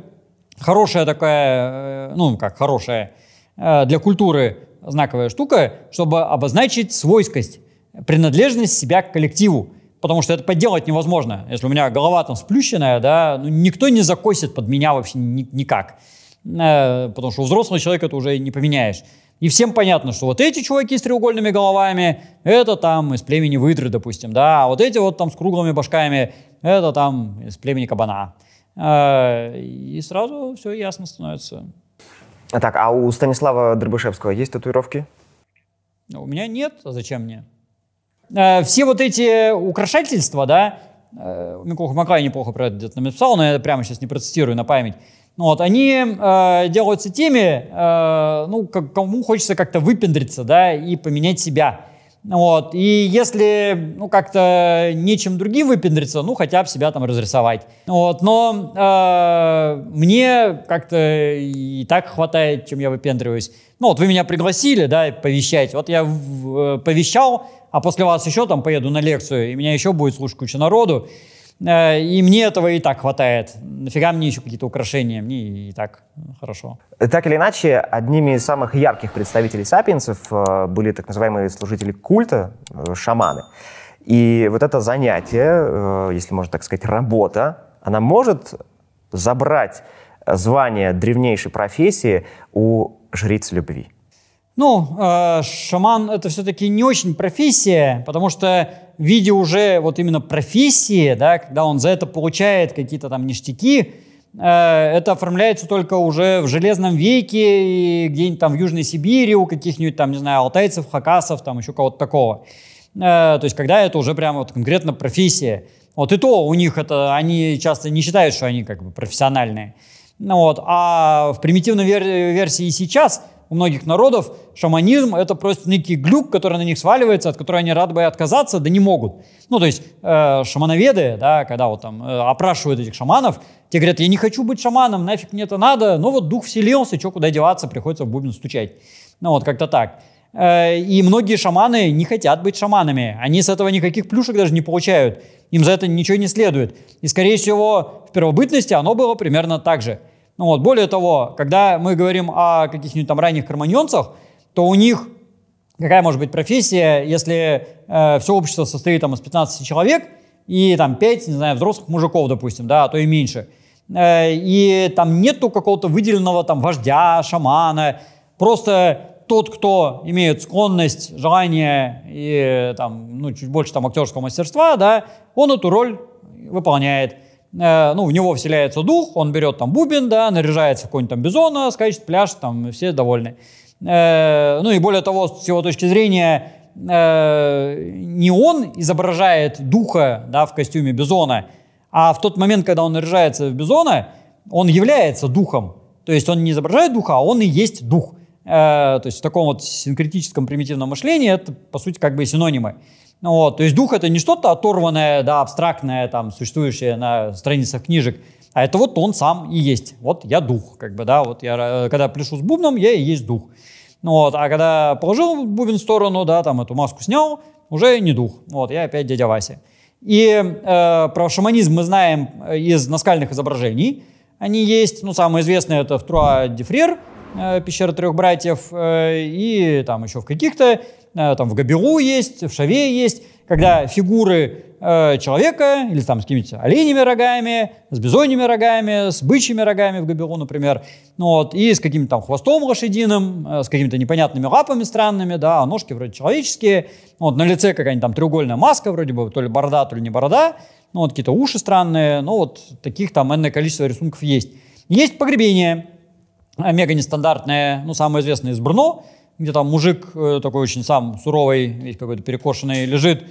[SPEAKER 3] хорошая такая, э, ну, как хорошая для культуры знаковая штука, чтобы обозначить свойскость, принадлежность себя к коллективу. Потому что это подделать невозможно. Если у меня голова там сплющенная, да, ну, никто не закосит под меня вообще ни, никак. Э, потому что у взрослого человека это уже не поменяешь. И всем понятно, что вот эти чуваки с треугольными головами, это там из племени выдры, допустим, да, а вот эти вот там с круглыми башками, это там из племени кабана. Э, и сразу все ясно становится.
[SPEAKER 2] Так, а у Станислава Дробышевского есть татуировки?
[SPEAKER 3] У меня нет, а зачем мне? Э, все вот эти украшательства, да, э, Микоха Макай неплохо про это где-то написал, но я прямо сейчас не процитирую на память. Ну, вот, они э, делаются теми, э, ну, как, кому хочется как-то выпендриться, да, и поменять себя. Вот. И если ну, как-то нечем другим выпендриться, ну хотя бы себя там разрисовать. Вот. Но э, мне как-то и так хватает, чем я выпендриваюсь. Ну вот вы меня пригласили, да, повещать. Вот я в, э, повещал, а после вас еще там поеду на лекцию, и меня еще будет слушать куча народу. Э, и мне этого и так хватает. Нафига мне еще какие-то украшения? Мне и так хорошо.
[SPEAKER 2] Так или иначе, одними из самых ярких представителей сапиенсов э, были так называемые служители культа, э, шаманы. И вот это занятие, если можно так сказать, работа, она может забрать звание древнейшей профессии у жриц любви.
[SPEAKER 3] Ну, э, шаман это все-таки не очень профессия, потому что в виде уже вот именно профессии, да, когда он за это получает какие-то там ништяки, э, это оформляется только уже в Железном веке и где-нибудь там в Южной Сибири у каких-нибудь там, не знаю, алтайцев, хакасов, там еще кого-то такого. Э, то есть когда это уже прямо вот конкретно профессия. Вот и то у них это, они часто не считают, что они как бы профессиональные. Ну, вот. А в примитивной вер- версии сейчас – у многих народов шаманизм это просто некий глюк, который на них сваливается, от которого они рады бы отказаться, да не могут. Ну, то есть э, шамановеды, да, когда вот там э, опрашивают этих шаманов, те говорят, я не хочу быть шаманом, нафиг мне это надо, но вот дух вселился, что куда деваться, приходится в бубен стучать. Ну, вот как-то так. Э, и многие шаманы не хотят быть шаманами. Они с этого никаких плюшек даже не получают. Им за это ничего не следует. И, скорее всего, в первобытности оно было примерно так же – ну вот, более того, когда мы говорим о каких-нибудь там ранних карманьонцах, то у них какая может быть профессия, если э, все общество состоит там из 15 человек и там 5, не знаю, взрослых мужиков, допустим, да, а то и меньше. Э, и там нету какого-то выделенного там вождя, шамана, просто тот, кто имеет склонность, желание и там, ну, чуть больше там актерского мастерства, да, он эту роль выполняет. Э, ну, в него вселяется дух, он берет там бубен, да, наряжается в какой-нибудь там бизона, скачет пляж, там все довольны. Э, ну и более того, с его точки зрения, э, не он изображает духа, да, в костюме бизона, а в тот момент, когда он наряжается в бизона, он является духом. То есть он не изображает духа, а он и есть дух. То есть в таком вот синкретическом примитивном мышлении это, по сути, как бы синонимы. Ну вот, то есть дух это не что-то оторванное, да, абстрактное, там, существующее на страницах книжек, а это вот он сам и есть. Вот я дух, как бы, да, вот я, э, когда пляшу с бубном, я и есть дух. Ну вот, а когда положил бубен в сторону, да, там эту маску снял, уже не дух. Вот, я опять дядя Вася. И э, про шаманизм мы знаем из наскальных изображений. Они есть, ну, самое известное это в Труа Дефрер, э, пещера трех братьев, э, и там еще в каких-то, э, там в Габеру есть, в Шаве есть, когда фигуры э, человека или там с какими-то оленями рогами, с бизоньими рогами, с бычьими рогами в Габеру, например, ну, вот, и с каким-то там хвостом лошадиным, э, с какими-то непонятными лапами странными, да, а ножки вроде человеческие, вот, на лице какая-нибудь там треугольная маска вроде бы, то ли борода, то ли не борода, ну, вот какие-то уши странные, ну, вот таких там энное количество рисунков есть. Есть погребение, мега нестандартное, ну, самое известное из Брно, где там мужик э, такой очень сам суровый, весь какой-то перекошенный, лежит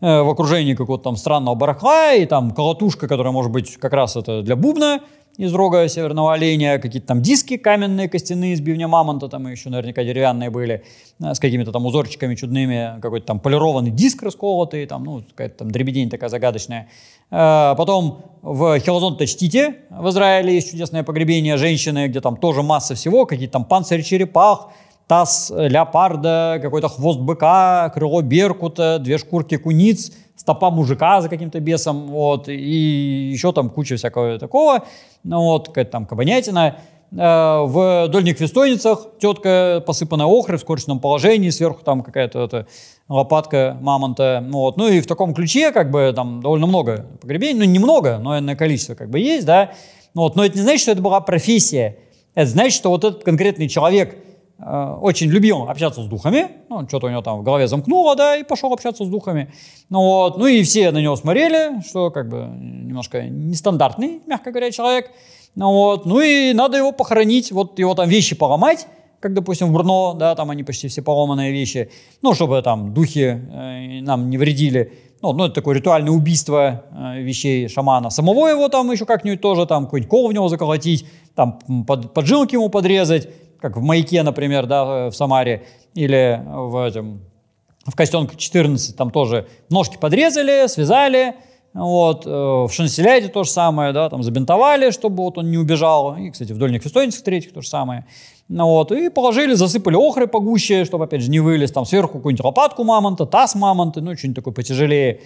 [SPEAKER 3] э, в окружении какого-то там странного барахла, и там колотушка, которая может быть как раз это для бубна, из рога северного оленя, какие-то там диски каменные, костяные из бивня мамонта, там еще наверняка деревянные были, э, с какими-то там узорчиками чудными, какой-то там полированный диск расколотый, там, ну, какая-то там дребедень такая загадочная. Потом в Хелозон-Тачтите в Израиле есть чудесное погребение женщины, где там тоже масса всего, какие-то там панцирь черепах, таз леопарда, какой-то хвост быка, крыло беркута, две шкурки куниц – стопа мужика за каким-то бесом, вот, и еще там куча всякого такого, ну, вот, какая-то там кабанятина. Э, в дольних вестойницах тетка посыпанная охрой в скорченном положении, сверху там какая-то лопатка мамонта, ну, вот, ну и в таком ключе как бы там довольно много погребений, ну немного, но энное количество как бы есть, да, ну, вот, но это не значит, что это была профессия, это значит, что вот этот конкретный человек Э, очень любил общаться с духами, ну, что-то у него там в голове замкнуло, да, и пошел общаться с духами. Ну, вот, ну и все на него смотрели, что как бы немножко нестандартный, мягко говоря, человек. Ну, вот, ну и надо его похоронить, вот его там вещи поломать, как, допустим, в Брно, да, там они почти все поломанные вещи, ну, чтобы там духи э, нам не вредили. Ну, ну, это такое ритуальное убийство э, вещей шамана. Самого его там еще как-нибудь тоже, там, какой-нибудь кол в него заколотить, там, под, поджилки ему подрезать, как в Маяке, например, да, в Самаре, или в, этом, в Костенке 14, там тоже ножки подрезали, связали, вот, э, в Шанселяде то же самое, да, там забинтовали, чтобы вот он не убежал, и, кстати, в Дольних Фестойницах третьих то же самое, ну, вот, и положили, засыпали охрой погуще, чтобы, опять же, не вылез, там сверху какую-нибудь лопатку мамонта, таз мамонта, ну, что-нибудь такое потяжелее,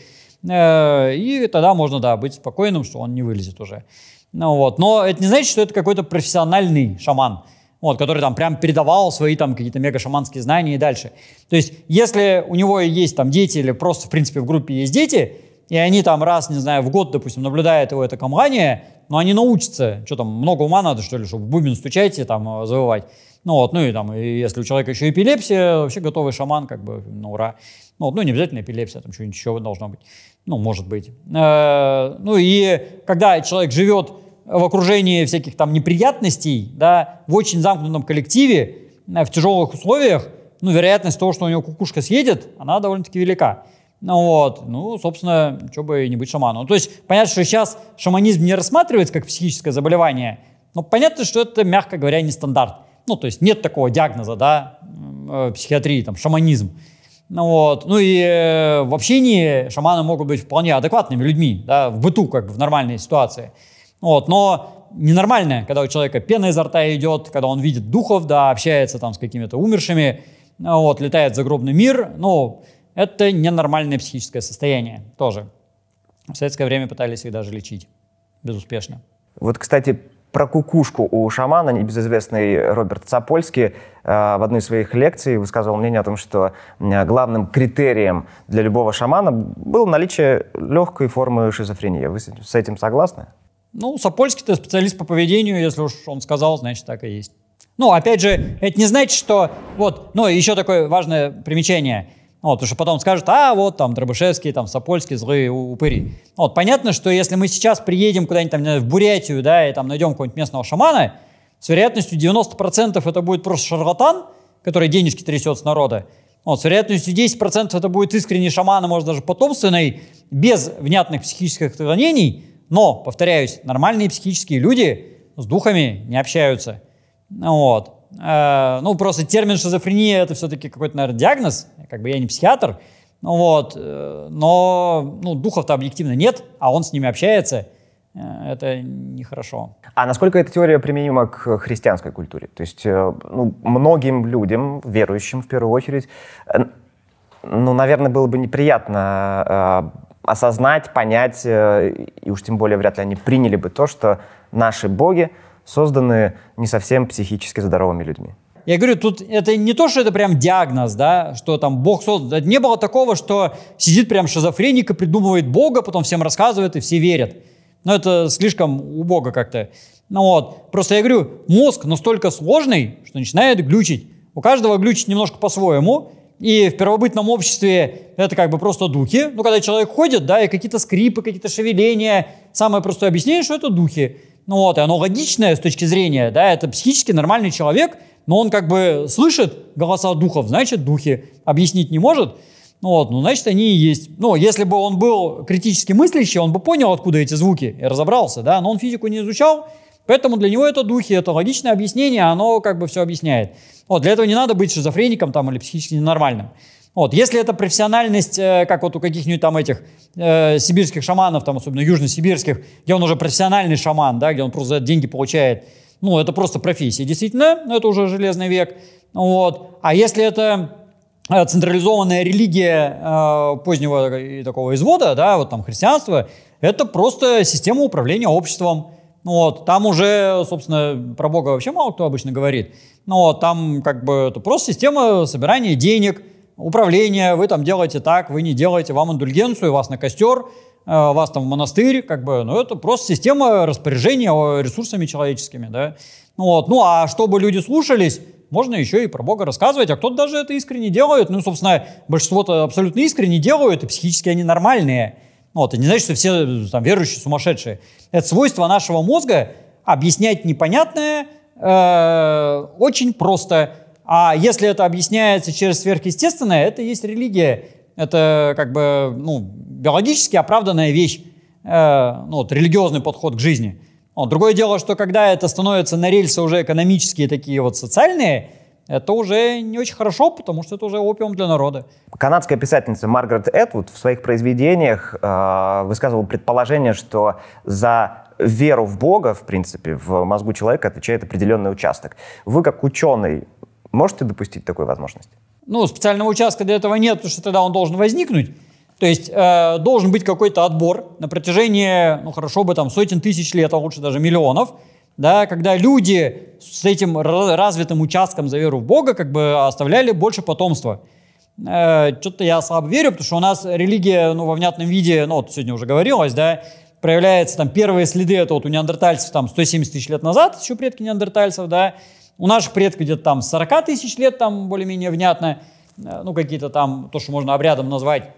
[SPEAKER 3] э, и тогда можно, да, быть спокойным, что он не вылезет уже. Ну, вот. Но это не значит, что это какой-то профессиональный шаман вот, который там прям передавал свои там какие-то мега-шаманские знания и дальше. То есть, если у него есть там дети или просто, в принципе, в группе есть дети, и они там раз, не знаю, в год, допустим, наблюдают его это камрание, но они научатся, что там, много ума надо, что ли, чтобы в бубен стучать и там э, завывать. Ну вот, ну и там, и если у человека еще эпилепсия, вообще готовый шаман, как бы, ну ура. Ну, ну не обязательно эпилепсия, там что-нибудь еще должно быть. Ну, может быть. Э, ну и когда человек живет в окружении всяких там неприятностей, да, в очень замкнутом коллективе, э, в тяжелых условиях, ну, вероятность того, что у него кукушка съедет, она довольно-таки велика. Ну вот, ну, собственно, что бы не быть шаманом. То есть, понятно, что сейчас шаманизм не рассматривается как психическое заболевание, но понятно, что это, мягко говоря, не стандарт. Ну, то есть нет такого диагноза, да, э, психиатрии, там, шаманизм. Ну, вот. ну и э, в общении шаманы могут быть вполне адекватными людьми, да, в быту, как бы в нормальной ситуации. Вот, но ненормальное, когда у человека пена изо рта идет, когда он видит духов, да, общается там с какими-то умершими, вот, летает в загробный мир, ну, это ненормальное психическое состояние тоже. В советское время пытались их даже лечить безуспешно.
[SPEAKER 2] Вот, кстати, про кукушку у шамана, небезызвестный Роберт Цапольский, э, в одной из своих лекций высказывал мнение о том, что э, главным критерием для любого шамана было наличие легкой формы шизофрении. Вы с этим согласны?
[SPEAKER 3] Ну, Сапольский-то специалист по поведению, если уж он сказал, значит, так и есть. Ну, опять же, это не значит, что... Вот, ну, еще такое важное примечание. Вот, потому что потом скажут, а, вот там Дробышевский, там Сапольский, злые упыри. Вот, понятно, что если мы сейчас приедем куда-нибудь там в Бурятию, да, и там найдем какого-нибудь местного шамана, с вероятностью 90% это будет просто шарлатан, который денежки трясет с народа. Вот, с вероятностью 10% это будет искренний шаман, а может даже потомственный, без внятных психических отклонений – но, повторяюсь, нормальные психические люди с духами не общаются. Вот. Э, ну, просто термин шизофрения – это все-таки какой-то, наверное, диагноз. Как бы я не психиатр. Ну, вот. Э, но ну, духов-то объективно нет, а он с ними общается. Э, это нехорошо.
[SPEAKER 2] А насколько эта теория применима к христианской культуре? То есть ну, многим людям, верующим в первую очередь, ну, наверное, было бы неприятно осознать, понять, э, и уж тем более вряд ли они приняли бы то, что наши боги созданы не совсем психически здоровыми людьми.
[SPEAKER 3] Я говорю, тут это не то, что это прям диагноз, да, что там Бог создал. Не было такого, что сидит прям шизофреник и придумывает Бога, потом всем рассказывает, и все верят. Но это слишком убого как-то. Ну вот, просто я говорю, мозг настолько сложный, что начинает глючить. У каждого глючит немножко по-своему, и в первобытном обществе это как бы просто духи. Ну, когда человек ходит, да, и какие-то скрипы, какие-то шевеления, самое простое объяснение, что это духи. Ну вот, и оно логичное с точки зрения, да, это психически нормальный человек, но он как бы слышит голоса духов, значит, духи объяснить не может. Ну вот, ну, значит, они и есть. Ну, если бы он был критически мыслящий, он бы понял, откуда эти звуки, и разобрался, да, но он физику не изучал, поэтому для него это духи, это логичное объяснение, оно как бы все объясняет. Вот, для этого не надо быть шизофреником там или психически ненормальным. Вот, если это профессиональность, э, как вот у каких-нибудь там этих э, сибирских шаманов, там особенно южно-сибирских, где он уже профессиональный шаман, да, где он просто деньги получает, ну, это просто профессия, действительно, это уже железный век. Вот. А если это э, централизованная религия э, позднего такого извода, да, вот там христианство, это просто система управления обществом. Ну вот, там уже, собственно, про Бога вообще мало кто обычно говорит. Ну вот, там как бы это просто система собирания денег, управления, вы там делаете так, вы не делаете, вам индульгенцию, вас на костер, э, вас там в монастырь, как бы, ну это просто система распоряжения ресурсами человеческими, да. Ну вот, ну а чтобы люди слушались, можно еще и про Бога рассказывать, а кто-то даже это искренне делает, ну, собственно, большинство-то абсолютно искренне делают, и психически они нормальные. Вот, это не значит, что все там, верующие сумасшедшие. Это свойство нашего мозга объяснять непонятное э, очень просто. А если это объясняется через сверхъестественное, это есть религия. Это как бы ну, биологически оправданная вещь, э, ну, вот, религиозный подход к жизни. Вот. Другое дело, что когда это становится на рельсы уже экономические такие вот социальные, это уже не очень хорошо, потому что это уже опиум для народа.
[SPEAKER 2] Канадская писательница Маргарет Этвуд в своих произведениях э, высказывала предположение, что за веру в Бога, в принципе, в мозгу человека отвечает определенный участок. Вы, как ученый, можете допустить такую возможность?
[SPEAKER 3] Ну, специального участка для этого нет, потому что тогда он должен возникнуть. То есть э, должен быть какой-то отбор на протяжении, ну хорошо бы там сотен тысяч лет, а лучше даже миллионов, да, когда люди с этим развитым участком за веру в Бога как бы оставляли больше потомства. Э, Что-то я слабо верю, потому что у нас религия ну, во внятном виде, ну вот сегодня уже говорилось, да, проявляется там первые следы, это вот у неандертальцев там 170 тысяч лет назад, еще предки неандертальцев, да, у наших предков где-то там 40 тысяч лет там более-менее внятно, э, ну какие-то там, то, что можно обрядом назвать.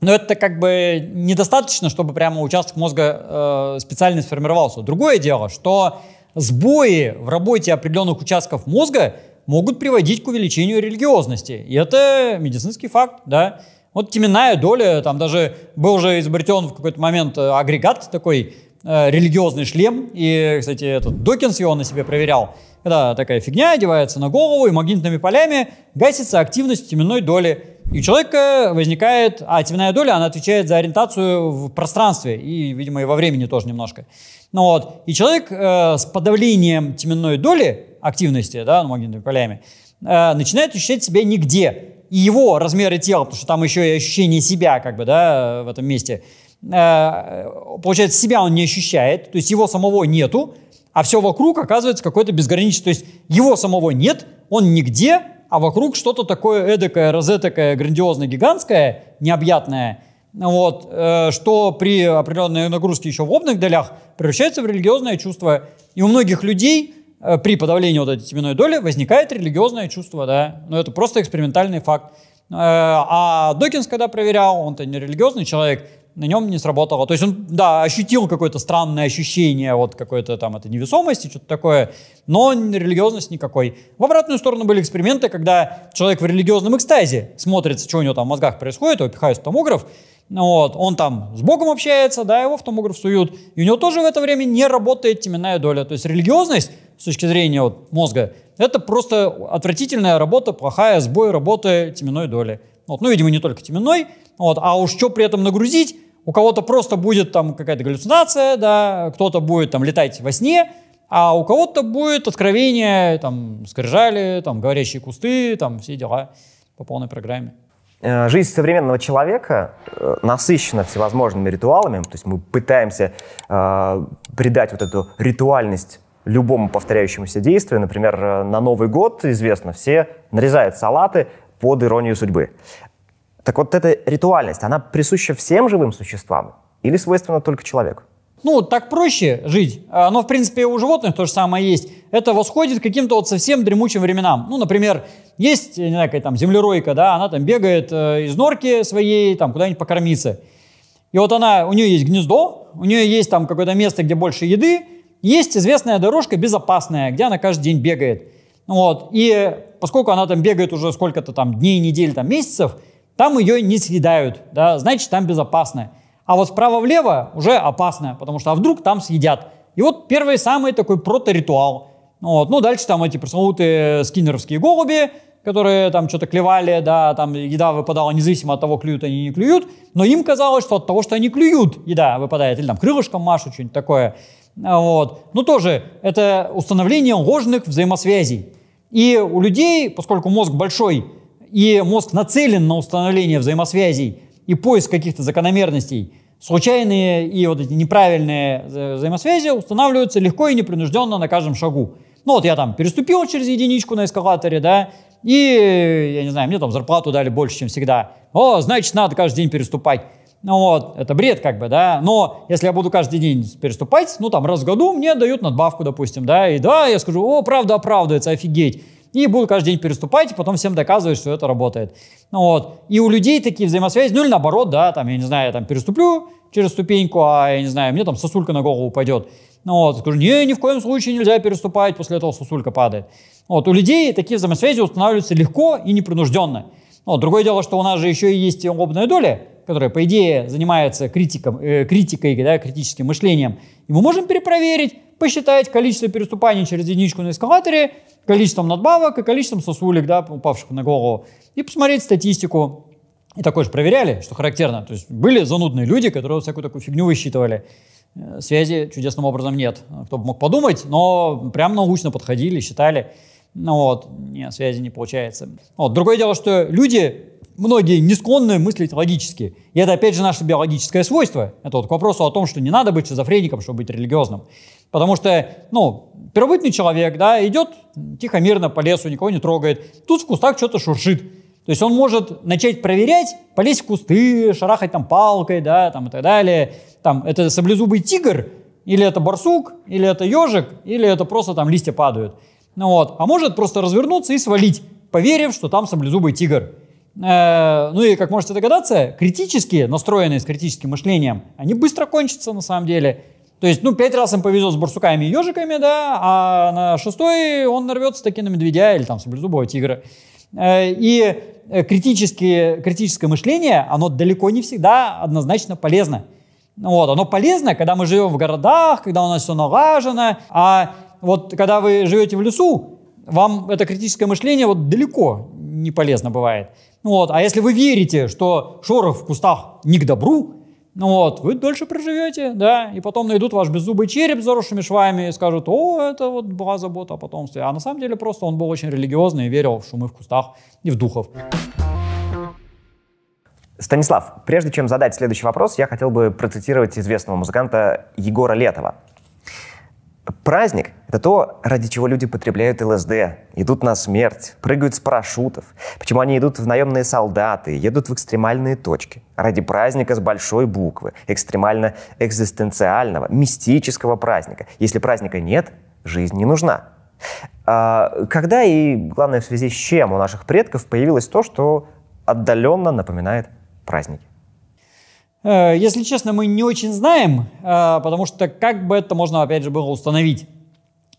[SPEAKER 3] Но это как бы недостаточно, чтобы прямо участок мозга э, специально сформировался. Другое дело, что сбои в работе определенных участков мозга могут приводить к увеличению религиозности. И это медицинский факт, да. Вот теменная доля, там даже был уже изобретен в какой-то момент э, агрегат такой, э, религиозный шлем. И, кстати, этот Докинс его на себе проверял. Когда такая фигня одевается на голову и магнитными полями гасится активность теменной доли. И у человека возникает, а теменная доля, она отвечает за ориентацию в пространстве и, видимо, и во времени тоже немножко. Ну вот, и человек э, с подавлением теменной доли активности, да, ну, магнитными полями, э, начинает ощущать себя нигде. И его размеры тела, потому что там еще и ощущение себя, как бы, да, в этом месте, э, получается, себя он не ощущает, то есть его самого нету, а все вокруг оказывается какой-то безграничный, то есть его самого нет, он нигде, а вокруг что-то такое эдакое, розетокое, грандиозное, гигантское, необъятное, вот, э, что при определенной нагрузке еще в обных долях превращается в религиозное чувство. И у многих людей э, при подавлении вот этой теменной доли возникает религиозное чувство, да, но это просто экспериментальный факт. Э, а Докинс, когда проверял, он-то не религиозный человек, на нем не сработало. То есть он, да, ощутил какое-то странное ощущение вот какой-то там этой невесомости, что-то такое, но религиозность никакой. В обратную сторону были эксперименты, когда человек в религиозном экстазе смотрит, что у него там в мозгах происходит, его пихают в томограф, вот, он там с Богом общается, да, его в томограф суют, и у него тоже в это время не работает теменная доля. То есть религиозность с точки зрения вот, мозга, это просто отвратительная работа, плохая сбой работы теменной доли. Вот, ну, видимо, не только теменной, вот, а уж что при этом нагрузить, у кого-то просто будет там какая-то галлюцинация, да, кто-то будет там летать во сне, а у кого-то будет откровение, там, скрижали, там, говорящие кусты, там, все дела по полной программе.
[SPEAKER 2] Э, жизнь современного человека э, насыщена всевозможными ритуалами, то есть мы пытаемся э, придать вот эту ритуальность любому повторяющемуся действию. Например, э, на Новый год, известно, все нарезают салаты под иронию судьбы. Так вот, эта ритуальность, она присуща всем живым существам или свойственна только человеку?
[SPEAKER 3] Ну, так проще жить. Но, в принципе, у животных то же самое есть. Это восходит к каким-то вот совсем дремучим временам. Ну, например, есть, не знаю, какая там землеройка, да, она там бегает э, из норки своей, там, куда-нибудь покормиться. И вот она, у нее есть гнездо, у нее есть там какое-то место, где больше еды, есть известная дорожка безопасная, где она каждый день бегает. Вот. И поскольку она там бегает уже сколько-то там дней, недель, там месяцев, там ее не съедают, да, значит, там безопасно. А вот справа-влево уже опасно, потому что а вдруг там съедят. И вот первый самый такой прото-ритуал. Вот. Ну, дальше там эти пресловутые скиннеровские голуби, которые там что-то клевали, да, там еда выпадала независимо от того, клюют они не клюют, но им казалось, что от того, что они клюют, еда выпадает, или там крылышком машут, что-нибудь такое. Вот. Ну, тоже это установление ложных взаимосвязей. И у людей, поскольку мозг большой, и мозг нацелен на установление взаимосвязей и поиск каких-то закономерностей, случайные и вот эти неправильные взаимосвязи устанавливаются легко и непринужденно на каждом шагу. Ну вот я там переступил через единичку на эскалаторе, да, и, я не знаю, мне там зарплату дали больше, чем всегда. О, значит, надо каждый день переступать. Ну вот, это бред как бы, да, но если я буду каждый день переступать, ну там раз в году мне дают надбавку, допустим, да, и да, я скажу, о, правда оправдывается, офигеть. И буду каждый день переступать, и потом всем доказывать, что это работает. Ну вот, и у людей такие взаимосвязи, ну или наоборот, да, там, я не знаю, я там переступлю через ступеньку, а, я не знаю, мне там сосулька на голову упадет. Ну вот, скажу, не, ни в коем случае нельзя переступать, после этого сосулька падает. Вот, у людей такие взаимосвязи устанавливаются легко и непринужденно. Вот, другое дело, что у нас же еще и есть лобная доля, которая, по идее, занимается критиком, э, критикой, да, критическим мышлением. И мы можем перепроверить, посчитать количество переступаний через единичку на эскалаторе, количеством надбавок и количеством сосулек, да, упавших на голову, и посмотреть статистику. И такое же проверяли, что характерно. То есть были занудные люди, которые всякую такую фигню высчитывали. Э, связи чудесным образом нет. Кто бы мог подумать, но прям научно подходили, считали. Ну вот, нет, связи не получается. Вот. Другое дело, что люди, многие не склонны мыслить логически. И это, опять же, наше биологическое свойство. Это вот к вопросу о том, что не надо быть шизофреником, чтобы быть религиозным. Потому что, ну, первобытный человек, да, идет тихо, мирно по лесу, никого не трогает. Тут в кустах что-то шуршит. То есть он может начать проверять, полезть в кусты, шарахать там палкой, да, там и так далее. Там, это саблезубый тигр, или это барсук, или это ежик, или это просто там листья падают. Ну вот. А может просто развернуться и свалить, поверив, что там саблезубый тигр. Э, ну и, как можете догадаться, критические, настроенные с критическим мышлением, они быстро кончатся на самом деле. То есть, ну, пять раз им повезет с барсуками и ежиками, да, а на шестой он нарвется таки на медведя или там саблезубого тигра. Э, и э, критические, критическое мышление, оно далеко не всегда однозначно полезно. Вот, оно полезно, когда мы живем в городах, когда у нас все налажено, а вот когда вы живете в лесу, вам это критическое мышление вот далеко не полезно бывает. Вот. А если вы верите, что шорох в кустах не к добру, вот, вы дольше проживете, да, и потом найдут ваш беззубый череп с заросшими швами и скажут, о, это вот была забота о потомстве. А на самом деле просто он был очень религиозный и верил в шумы в кустах и в духов.
[SPEAKER 2] Станислав, прежде чем задать следующий вопрос, я хотел бы процитировать известного музыканта Егора Летова. Праздник — это то, ради чего люди потребляют ЛСД, идут на смерть, прыгают с парашютов, почему они идут в наемные солдаты, едут в экстремальные точки. Ради праздника с большой буквы, экстремально-экзистенциального, мистического праздника. Если праздника нет, жизнь не нужна. А когда и, главное, в связи с чем у наших предков появилось то, что отдаленно напоминает праздники?
[SPEAKER 3] Э, если честно, мы не очень знаем, э, потому что как бы это можно, опять же, было установить.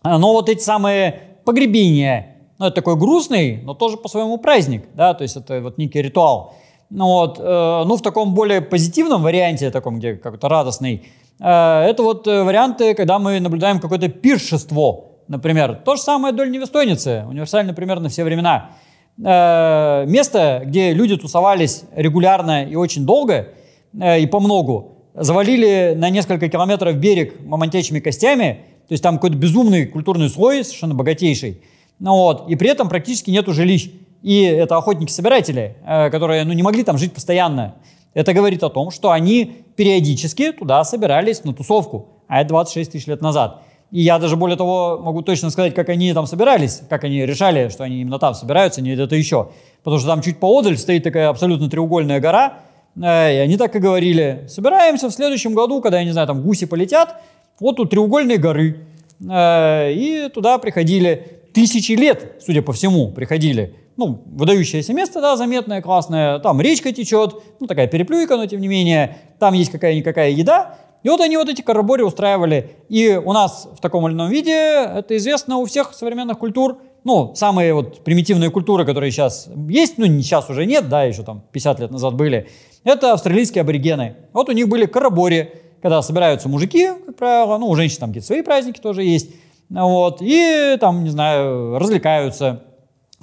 [SPEAKER 3] Э, но вот эти самые погребения, ну, это такой грустный, но тоже по-своему праздник, да, то есть это вот некий ритуал. Ну, вот, ну, в таком более позитивном варианте, таком, где как-то радостный, это вот варианты, когда мы наблюдаем какое-то пиршество, например. То же самое Доль Невестойницы, универсально примерно все времена. Место, где люди тусовались регулярно и очень долго – Э, и по многу, завалили на несколько километров берег мамонтячими костями, то есть там какой-то безумный культурный слой, совершенно богатейший, ну вот, и при этом практически нету жилищ. И это охотники-собиратели, э, которые ну, не могли там жить постоянно. Это говорит о том, что они периодически туда собирались на тусовку, а это 26 тысяч лет назад. И я даже более того могу точно сказать, как они там собирались, как они решали, что они именно там собираются, не где-то еще. Потому что там чуть поодаль стоит такая абсолютно треугольная гора, и они так и говорили, собираемся в следующем году, когда, я не знаю, там гуси полетят, вот тут треугольные горы. И туда приходили тысячи лет, судя по всему, приходили. Ну, выдающееся место, да, заметное, классное. Там речка течет, ну, такая переплюйка, но тем не менее. Там есть какая-никакая еда. И вот они вот эти карабори устраивали. И у нас в таком или ином виде, это известно у всех современных культур, ну, самые вот примитивные культуры, которые сейчас есть, ну, сейчас уже нет, да, еще там 50 лет назад были, это австралийские аборигены. Вот у них были карабори, когда собираются мужики, как правило, ну, у женщин там какие-то свои праздники тоже есть, вот, и там, не знаю, развлекаются,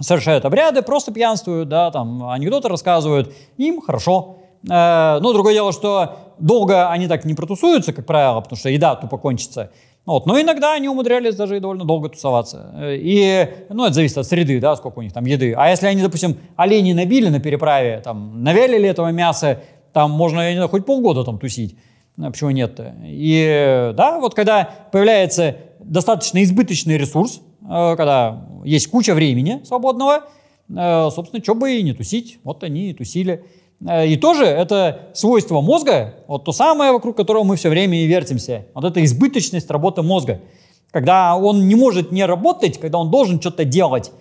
[SPEAKER 3] совершают обряды, просто пьянствуют, да, там, анекдоты рассказывают, им хорошо. Э, ну, другое дело, что долго они так не протусуются, как правило, потому что еда тупо кончится. Вот. Но иногда они умудрялись даже и довольно долго тусоваться. И, ну, это зависит от среды, да, сколько у них там еды. А если они, допустим, оленей набили на переправе, там, навялили этого мяса, там можно, я не знаю, хоть полгода там тусить. А почему нет-то? И, да, вот когда появляется достаточно избыточный ресурс, э, когда есть куча времени свободного, э, собственно, что бы и не тусить. Вот они и тусили. Э, и тоже это свойство мозга, вот то самое, вокруг которого мы все время и вертимся. Вот это избыточность работы мозга. Когда он не может не работать, когда он должен что-то делать.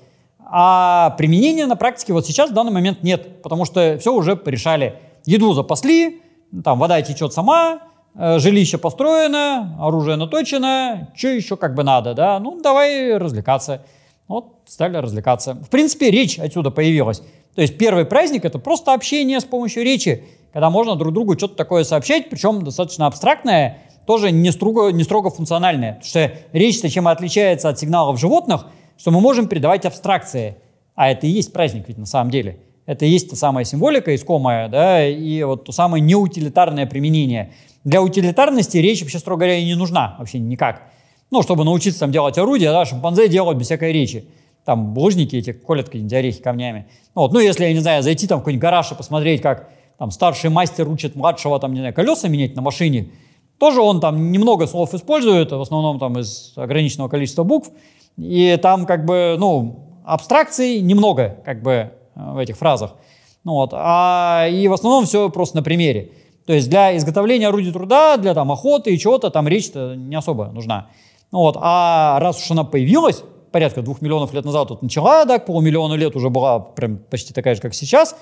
[SPEAKER 3] А применения на практике вот сейчас в данный момент нет, потому что все уже порешали. Еду запасли, там вода течет сама, Э, жилище построено, оружие наточено, что еще как бы надо, да? Ну, давай развлекаться. Вот, стали развлекаться. В принципе, речь отсюда появилась. То есть первый праздник – это просто общение с помощью речи, когда можно друг другу что-то такое сообщать, причем достаточно абстрактное, тоже не строго, не строго функциональное. Потому что речь-то чем отличается от сигналов животных, что мы можем передавать абстракции. А это и есть праздник ведь на самом деле. Это и есть та самая символика искомая, да, и вот то самое неутилитарное применение – для утилитарности речь вообще, строго говоря, и не нужна вообще никак. Ну, чтобы научиться там делать орудия, да, шимпанзе делают без всякой речи. Там булыжники эти колят какие-нибудь орехи камнями. Ну, вот, ну, если, я не знаю, зайти там в какой-нибудь гараж и посмотреть, как там старший мастер учит младшего там, не знаю, колеса менять на машине, тоже он там немного слов использует, в основном там из ограниченного количества букв, и там как бы, ну, абстракций немного как бы э, в этих фразах. Ну вот, а, и в основном все просто на примере. То есть для изготовления орудий труда, для там, охоты и чего-то там речь-то не особо нужна. Ну, вот. А раз уж она появилась, порядка двух миллионов лет назад тут начала, да, к полумиллиону лет уже была прям почти такая же, как сейчас,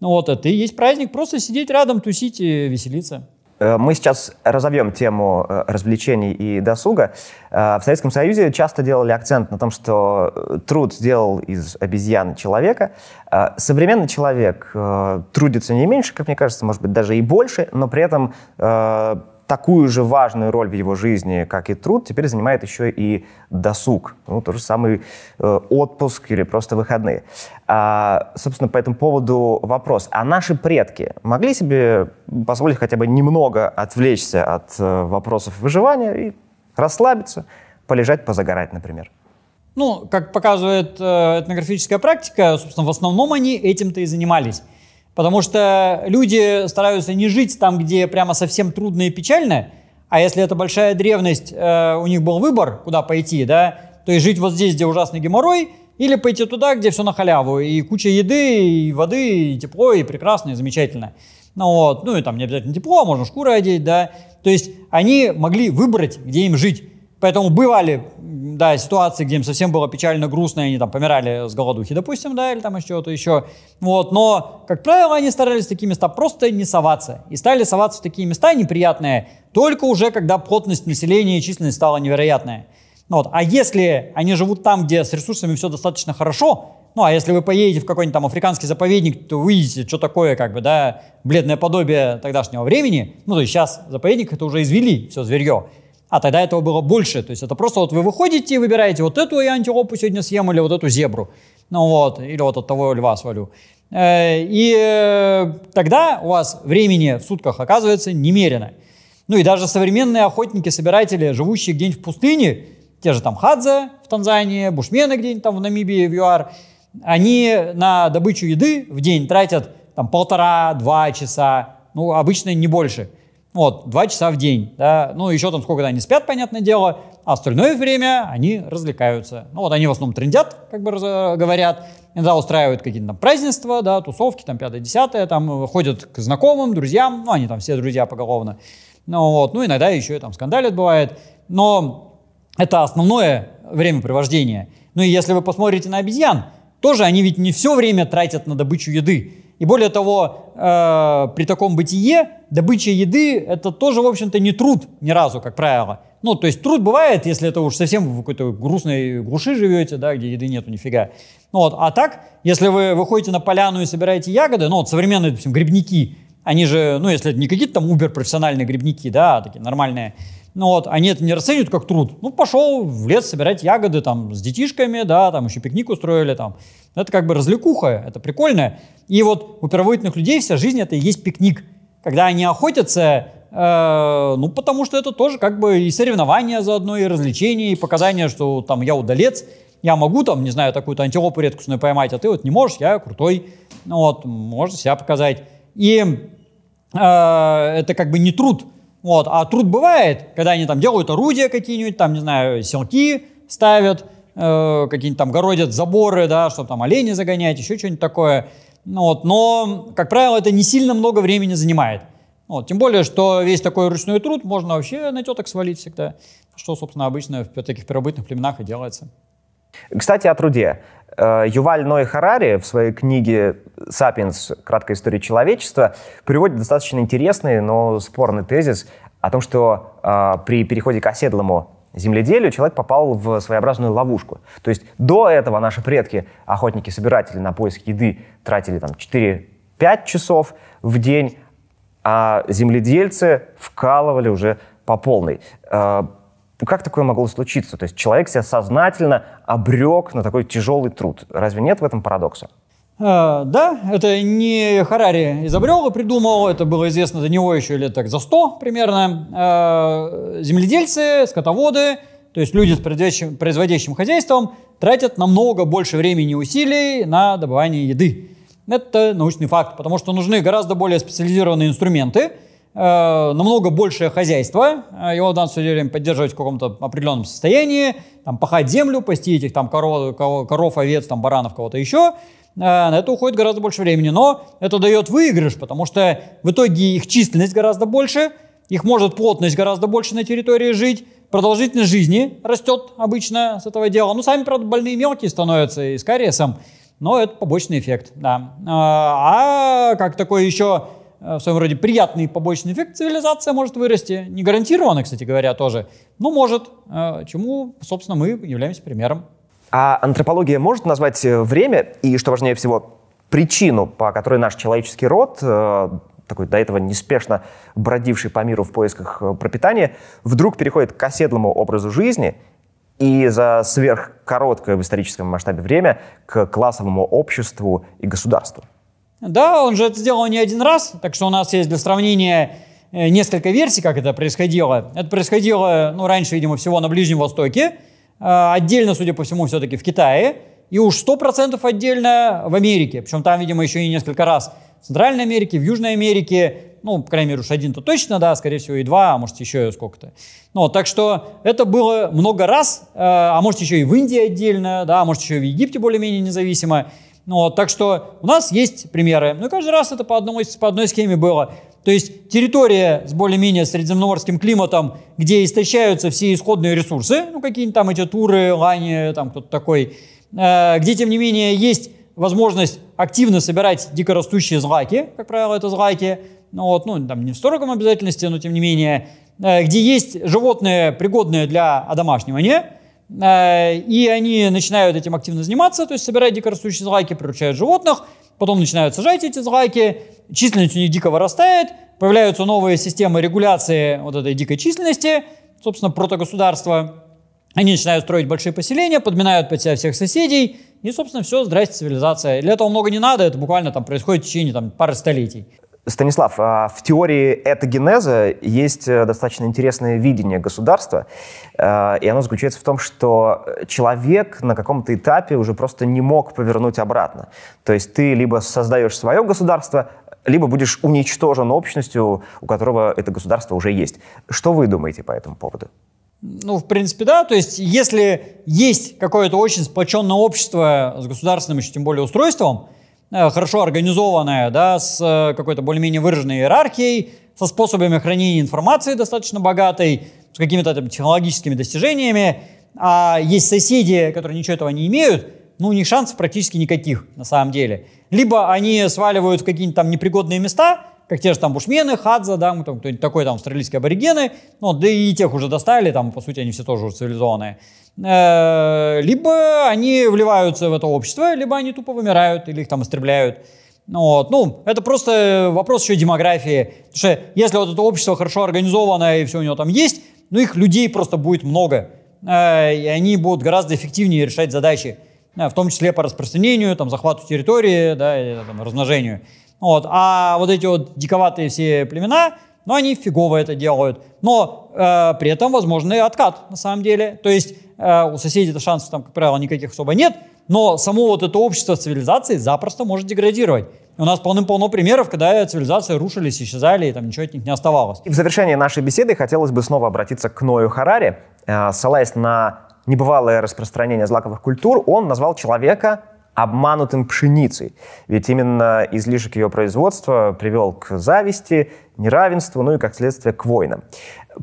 [SPEAKER 3] ну, вот это и есть праздник, просто сидеть рядом, тусить и веселиться.
[SPEAKER 2] Э, мы сейчас разовьем тему э, развлечений и досуга. Э, в Советском Союзе часто делали акцент на том, что труд сделал из обезьяны человека. Современный человек трудится не меньше, как мне кажется, может быть, даже и больше, но при этом такую же важную роль в его жизни, как и труд, теперь занимает еще и досуг. Ну, тот же самый э, отпуск или просто выходные. А, собственно, по этому поводу вопрос. А наши предки могли себе позволить хотя бы немного отвлечься от э, вопросов выживания и расслабиться, полежать, позагорать, например?
[SPEAKER 3] Ну, как показывает э, этнографическая практика, собственно, в основном они этим-то и занимались. Потому что люди стараются не жить там, где прямо совсем трудно и печально, а если это большая древность, э, у них был выбор, куда пойти, да, то есть жить вот здесь, где ужасный геморрой, или пойти туда, где все на халяву, и куча еды, и воды, и тепло, и прекрасно, и замечательно. Ну вот, ну и там не обязательно тепло, а можно шкуры одеть, да. То есть они могли выбрать, где им жить. Поэтому бывали да, ситуации, где им совсем было печально, грустно, и они там помирали с голодухи, допустим, да, или там еще что-то еще. Вот, но, как правило, они старались в такие места просто не соваться. И стали соваться в такие места неприятные только уже, когда плотность населения и численность стала невероятная. Вот. А если они живут там, где с ресурсами все достаточно хорошо, ну, а если вы поедете в какой-нибудь там африканский заповедник, то увидите, что такое, как бы, да, бледное подобие тогдашнего времени. Ну, то есть сейчас заповедник это уже извели, все зверье а тогда этого было больше. То есть это просто вот вы выходите и выбираете вот эту я антилопу сегодня съем или вот эту зебру. Ну вот, или вот от того льва свалю. Э, и э, тогда у вас времени в сутках оказывается немерено. Ну и даже современные охотники-собиратели, живущие где-нибудь в пустыне, те же там Хадзе в Танзании, бушмены где-нибудь там в Намибии, в ЮАР, они на добычу еды в день тратят там полтора-два часа, ну обычно не больше – вот, два часа в день, да, ну еще там сколько они спят, понятное дело, а остальное время они развлекаются. Ну вот они в основном трендят, как бы говорят, иногда устраивают какие-то там празднества, да, тусовки, там, пятое, десятое, там, ходят к знакомым, друзьям, ну, они там все друзья поголовно. Ну, вот, ну, иногда еще и там скандалят бывает. Но это основное времяпривождение. Ну, и если вы посмотрите на обезьян, тоже они ведь не все время тратят на добычу еды. И более того, э, при таком бытие добыча еды это тоже, в общем-то, не труд ни разу, как правило. Ну, то есть труд бывает, если это уж совсем в какой-то грустной глуши живете, да, где еды нету нифига. Ну, вот. А так, если вы выходите на поляну и собираете ягоды, ну, вот современные, допустим, грибники, они же, ну, если это не какие-то там убер-профессиональные грибники, да, а такие нормальные, ну вот, они это не расценивают как труд. Ну, пошел в лес собирать ягоды там с детишками, да, там еще пикник устроили там. Это как бы развлекуха, это прикольно. И вот у первобытных людей вся жизнь это и есть пикник. Когда они охотятся, Э, ну, потому что это тоже как бы и соревнования заодно, и развлечения, и показания, что там я удалец, я могу там, не знаю, такую-то антилопу редкостную поймать, а ты вот не можешь, я крутой. Ну, вот, можно себя показать. И э, это как бы не труд. Вот, а труд бывает, когда они там делают орудия какие-нибудь, там, не знаю, селки ставят, э, какие-нибудь там городят заборы, да, чтобы там олени загонять, еще что-нибудь такое. Ну, вот, но, как правило, это не сильно много времени занимает. Вот, тем более, что весь такой ручной труд можно вообще на теток свалить всегда, что, собственно, обычно в таких первобытных племенах и делается.
[SPEAKER 2] Кстати, о труде. Э, Юваль Ной Харари в своей книге «Сапиенс. Краткая история человечества» приводит достаточно интересный, но спорный тезис о том, что э, при переходе к оседлому земледелию человек попал в своеобразную ловушку. То есть до этого наши предки, охотники-собиратели на поиск еды, тратили там 4-5 часов в день, а земледельцы вкалывали уже по полной. А, как такое могло случиться? То есть человек себя сознательно обрек на такой тяжелый труд. Разве нет в этом парадокса?
[SPEAKER 3] А, да, это не Харари изобрел и придумал, это было известно до него еще лет так за 100 примерно. А, земледельцы, скотоводы, то есть люди с производящим, производящим хозяйством тратят намного больше времени и усилий на добывание еды. Это научный факт, потому что нужны гораздо более специализированные инструменты, намного большее хозяйство, э, его надо все время поддерживать в каком-то определенном состоянии, там, пахать землю, пасти этих там, коров, коров овец, там, баранов, кого-то еще. Э, на это уходит гораздо больше времени, но это дает выигрыш, потому что в итоге их численность гораздо больше, их может плотность гораздо больше на территории жить, продолжительность жизни растет обычно с этого дела. Ну, сами, правда, больные мелкие становятся и с кариесом, но это побочный эффект, да. А, как такой еще э, в своем роде приятный побочный эффект цивилизация может вырасти. Не гарантированно, кстати говоря, тоже. Но может, э, чему, собственно, мы являемся примером.
[SPEAKER 2] А антропология может назвать э, время и, что важнее всего, причину, по которой наш человеческий род, такой до этого неспешно бродивший по миру в поисках пропитания, вдруг переходит к оседлому образу жизни и за сверхкороткое в историческом масштабе время к классовому обществу и государству.
[SPEAKER 3] Да, он же это сделал не один раз, так что у нас есть для сравнения э, несколько версий, как это происходило. Это происходило, ну, раньше, видимо, всего на Ближнем Востоке, э, отдельно, судя по всему, все-таки в Китае, и уж 100% отдельно в Америке, причем там, видимо, еще и несколько раз в Центральной Америке, в Южной Америке, ну, по крайней мере, уж один-то точно, да, скорее всего, и два, а может, еще сколько-то. Ну, так что это было много раз, э, а может, еще и в Индии отдельно, да, а может, еще и в Египте более-менее независимо. Ну, так что у нас есть примеры. Ну, каждый раз это по одной, по одной схеме было. То есть территория с более-менее средиземноморским климатом, где истощаются все исходные ресурсы, ну, какие-нибудь там эти туры, лани, там кто-то такой, э, где, тем не менее, есть возможность активно собирать дикорастущие злаки, как правило, это злаки, ну, вот, ну, там не в строгом обязательности, но тем не менее, э, где есть животные, пригодные для одомашнивания, и они начинают этим активно заниматься, то есть собирать дикорастущие злаки, приручают животных, потом начинают сажать эти злаки, численность у них дико вырастает, появляются новые системы регуляции вот этой дикой численности, собственно, протогосударства, они начинают строить большие поселения, подминают под себя всех соседей, и, собственно, все, здрасте, цивилизация. Для этого много не надо, это буквально там происходит в течение там, пары столетий.
[SPEAKER 2] Станислав, а в теории этогенеза есть э, достаточно интересное видение государства, э, и оно заключается в том, что человек на каком-то этапе уже просто не мог повернуть обратно. То есть ты либо создаешь свое государство, либо будешь уничтожен общностью, у которого это государство уже есть. Что вы думаете по этому поводу?
[SPEAKER 3] Ну, в принципе, да. То есть, если есть какое-то очень сплоченное общество с государственным, еще тем более, устройством, хорошо организованное, да, с э, какой-то более-менее выраженной иерархией, со способами хранения информации достаточно богатой, с какими-то там, технологическими достижениями, а есть соседи, которые ничего этого не имеют, ну, у них шансов практически никаких, на самом деле. Либо они сваливают в какие-нибудь там непригодные места, как те же там бушмены, хадза, да, там кто-нибудь такой там австралийские аборигены, ну, да и тех уже достали, там, по сути, они все тоже уже цивилизованные. Э, либо они вливаются в это общество, либо они тупо вымирают или их там истребляют. Ну вот. Ну, это просто вопрос еще демографии. Потому что если вот это общество хорошо организовано и все у него там есть, ну, их людей просто будет много. Э, и они будут гораздо эффективнее решать задачи, в том числе по распространению, там, захвату территории, да, и, там, размножению. Вот. А вот эти вот диковатые все племена, ну, они фигово это делают. Но э, при этом возможный откат, на самом деле. То есть э, у соседей-то шансов там, как правило, никаких особо нет, но само вот это общество цивилизации запросто может деградировать. У нас полным-полно примеров, когда цивилизации рушились, исчезали, и там ничего от них не оставалось.
[SPEAKER 2] И в завершении нашей беседы хотелось бы снова обратиться к Ною Харари. Э, ссылаясь на небывалое распространение злаковых культур, он назвал человека обманутым пшеницей. Ведь именно излишек ее производства привел к зависти, неравенству, ну и, как следствие, к войнам.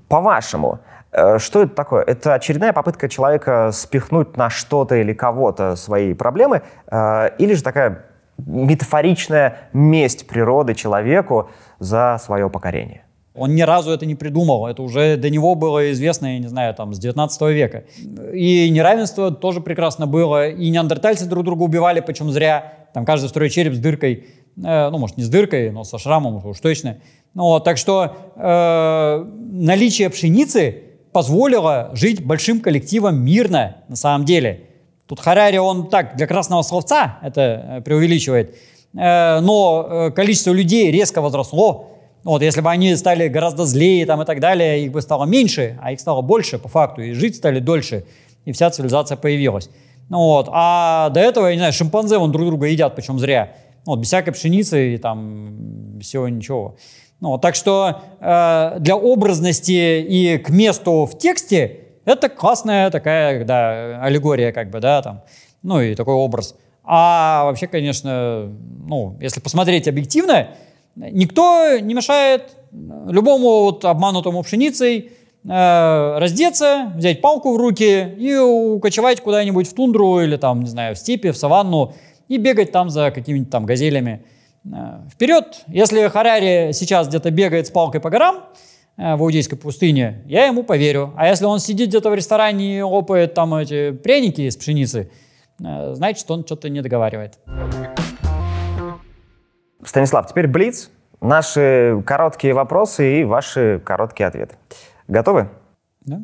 [SPEAKER 2] По-вашему, э, что это такое? Это очередная попытка человека спихнуть на что-то или кого-то свои проблемы, э, или же такая метафоричная месть природы человеку за свое покорение?
[SPEAKER 3] Он ни разу это не придумал. Это уже до него было известно, я не знаю, там, с 19 века. И неравенство тоже прекрасно было. И неандертальцы друг друга убивали, причем зря. Там каждый второй череп с дыркой. Э, ну, может, не с дыркой, но со шрамом уж точно. Ну, вот, так что э, наличие пшеницы позволило жить большим коллективом мирно, на самом деле. Тут Харари, он так, для красного словца это э, преувеличивает. Э, но э, количество людей резко возросло. Вот, если бы они стали гораздо злее там, и так далее, их бы стало меньше, а их стало больше по факту, и жить стали дольше, и вся цивилизация появилась. Ну, вот. А до этого, я не знаю, шимпанзе вон друг друга едят, причем зря. Вот, без всякой пшеницы и там всего ничего. Ну, так что э, для образности и к месту в тексте это классная такая да, аллегория, как бы, да, там, ну и такой образ. А вообще, конечно, ну, если посмотреть объективно, Никто не мешает любому вот обманутому пшеницей э, раздеться, взять палку в руки и укочевать куда-нибудь в тундру или там, не знаю, в степи, в саванну и бегать там за какими-нибудь там газелями. Э, вперед! Если Харари сейчас где-то бегает с палкой по горам э, в Иудейской пустыне, я ему поверю. А если он сидит где-то в ресторане и лопает там эти пряники из пшеницы, значит, он что-то не договаривает.
[SPEAKER 2] Станислав, теперь Блиц. Наши короткие вопросы и ваши короткие ответы. Готовы?
[SPEAKER 3] Да.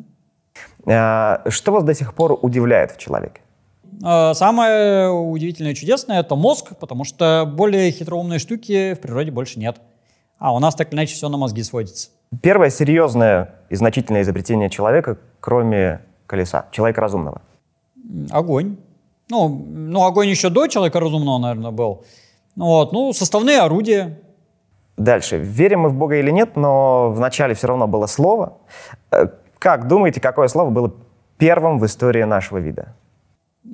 [SPEAKER 2] А, что вас до сих пор удивляет в человеке?
[SPEAKER 3] А, самое удивительное и чудесное – это мозг, потому что более хитроумной штуки в природе больше нет. А у нас так иначе все на мозги сводится.
[SPEAKER 2] Первое серьезное и значительное изобретение человека, кроме колеса, человека разумного.
[SPEAKER 3] Огонь. Ну, ну, огонь еще до человека разумного, наверное, был. Вот, ну, составные орудия.
[SPEAKER 2] Дальше. Верим мы в Бога или нет, но вначале все равно было слово. Э, как думаете, какое слово было первым в истории нашего вида?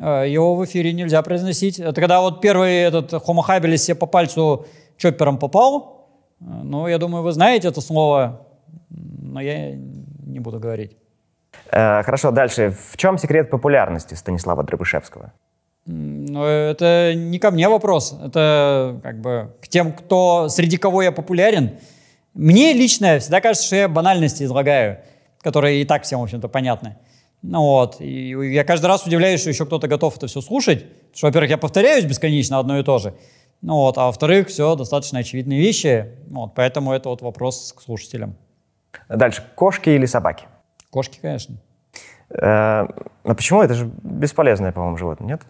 [SPEAKER 3] Э, его в эфире нельзя произносить. Это когда вот первый этот Homo habilis себе по пальцу чоппером попал. Э, ну, я думаю, вы знаете это слово, но я не буду говорить.
[SPEAKER 2] Хорошо, дальше. В чем секрет популярности Станислава Дробышевского?
[SPEAKER 3] Но это не ко мне вопрос, это как бы к тем, кто среди кого я популярен. Мне лично всегда кажется, что я банальности излагаю, которые и так всем, в общем-то, понятны. Ну вот, и я каждый раз удивляюсь, что еще кто-то готов это все слушать. Потому что, во-первых, я повторяюсь бесконечно одно и то же. Ну вот, а во-вторых, все достаточно очевидные вещи. Вот, поэтому это вот вопрос к слушателям.
[SPEAKER 2] Дальше, кошки или собаки?
[SPEAKER 3] Кошки, конечно.
[SPEAKER 2] Э, а почему? Это же бесполезное, по-моему, животное, нет?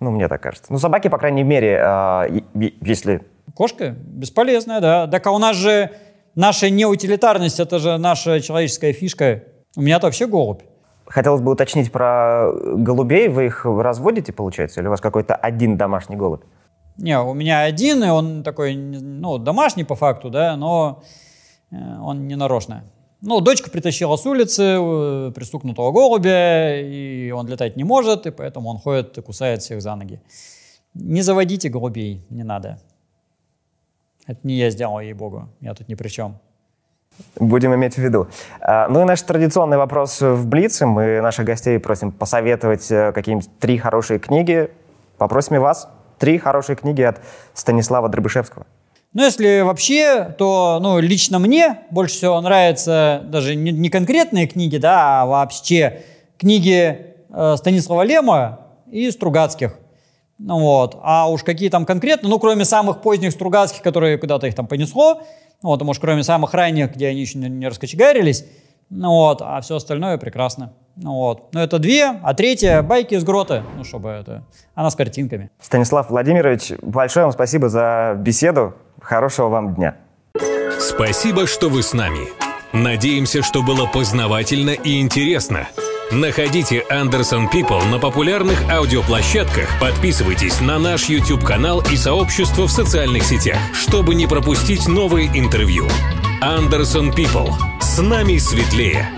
[SPEAKER 2] Ну, мне так кажется. Ну, собаки, по крайней мере, э, если...
[SPEAKER 3] Кошка бесполезная, да. Так а у нас же наша неутилитарность, это же наша человеческая фишка. У меня-то вообще голубь.
[SPEAKER 2] Хотелось бы уточнить про голубей. Вы их разводите, получается? Или у вас какой-то один домашний голубь?
[SPEAKER 3] Не, у меня один, и он такой, ну, домашний по факту, да, но э, он не нарочно. Ну, дочка притащила с улицы э, пристукнутого голубя, и он летать не может, и поэтому он ходит и кусает всех за ноги. Не заводите голубей, не надо. Это не я сделал, ей-богу, я тут ни при чем.
[SPEAKER 2] Будем иметь в виду. А, ну и наш традиционный вопрос в Блице. Мы наших гостей просим посоветовать э, какие-нибудь три хорошие книги. Попросим и вас. Три хорошие книги от Станислава Дробышевского.
[SPEAKER 3] Ну, если вообще, то ну, лично мне больше всего нравятся даже не, не конкретные книги, да, а вообще книги э, Станислава Лема и Стругацких. Ну, вот. А уж какие там конкретно, ну, кроме самых поздних Стругацких, которые куда-то их там понесло, ну, вот, а может, кроме самых ранних, где они еще не, не раскочегарились, ну, вот, а все остальное прекрасно. Ну, вот. Но это две, а третья — байки из грота, ну, чтобы это... Она с картинками.
[SPEAKER 2] Станислав Владимирович, большое вам спасибо за беседу. Хорошего вам дня.
[SPEAKER 1] Спасибо, что вы с нами. Надеемся, что было познавательно и интересно. Находите Anderson People на популярных аудиоплощадках, подписывайтесь на наш YouTube-канал и сообщество в социальных сетях, чтобы не пропустить новые интервью. Anderson People. С нами светлее.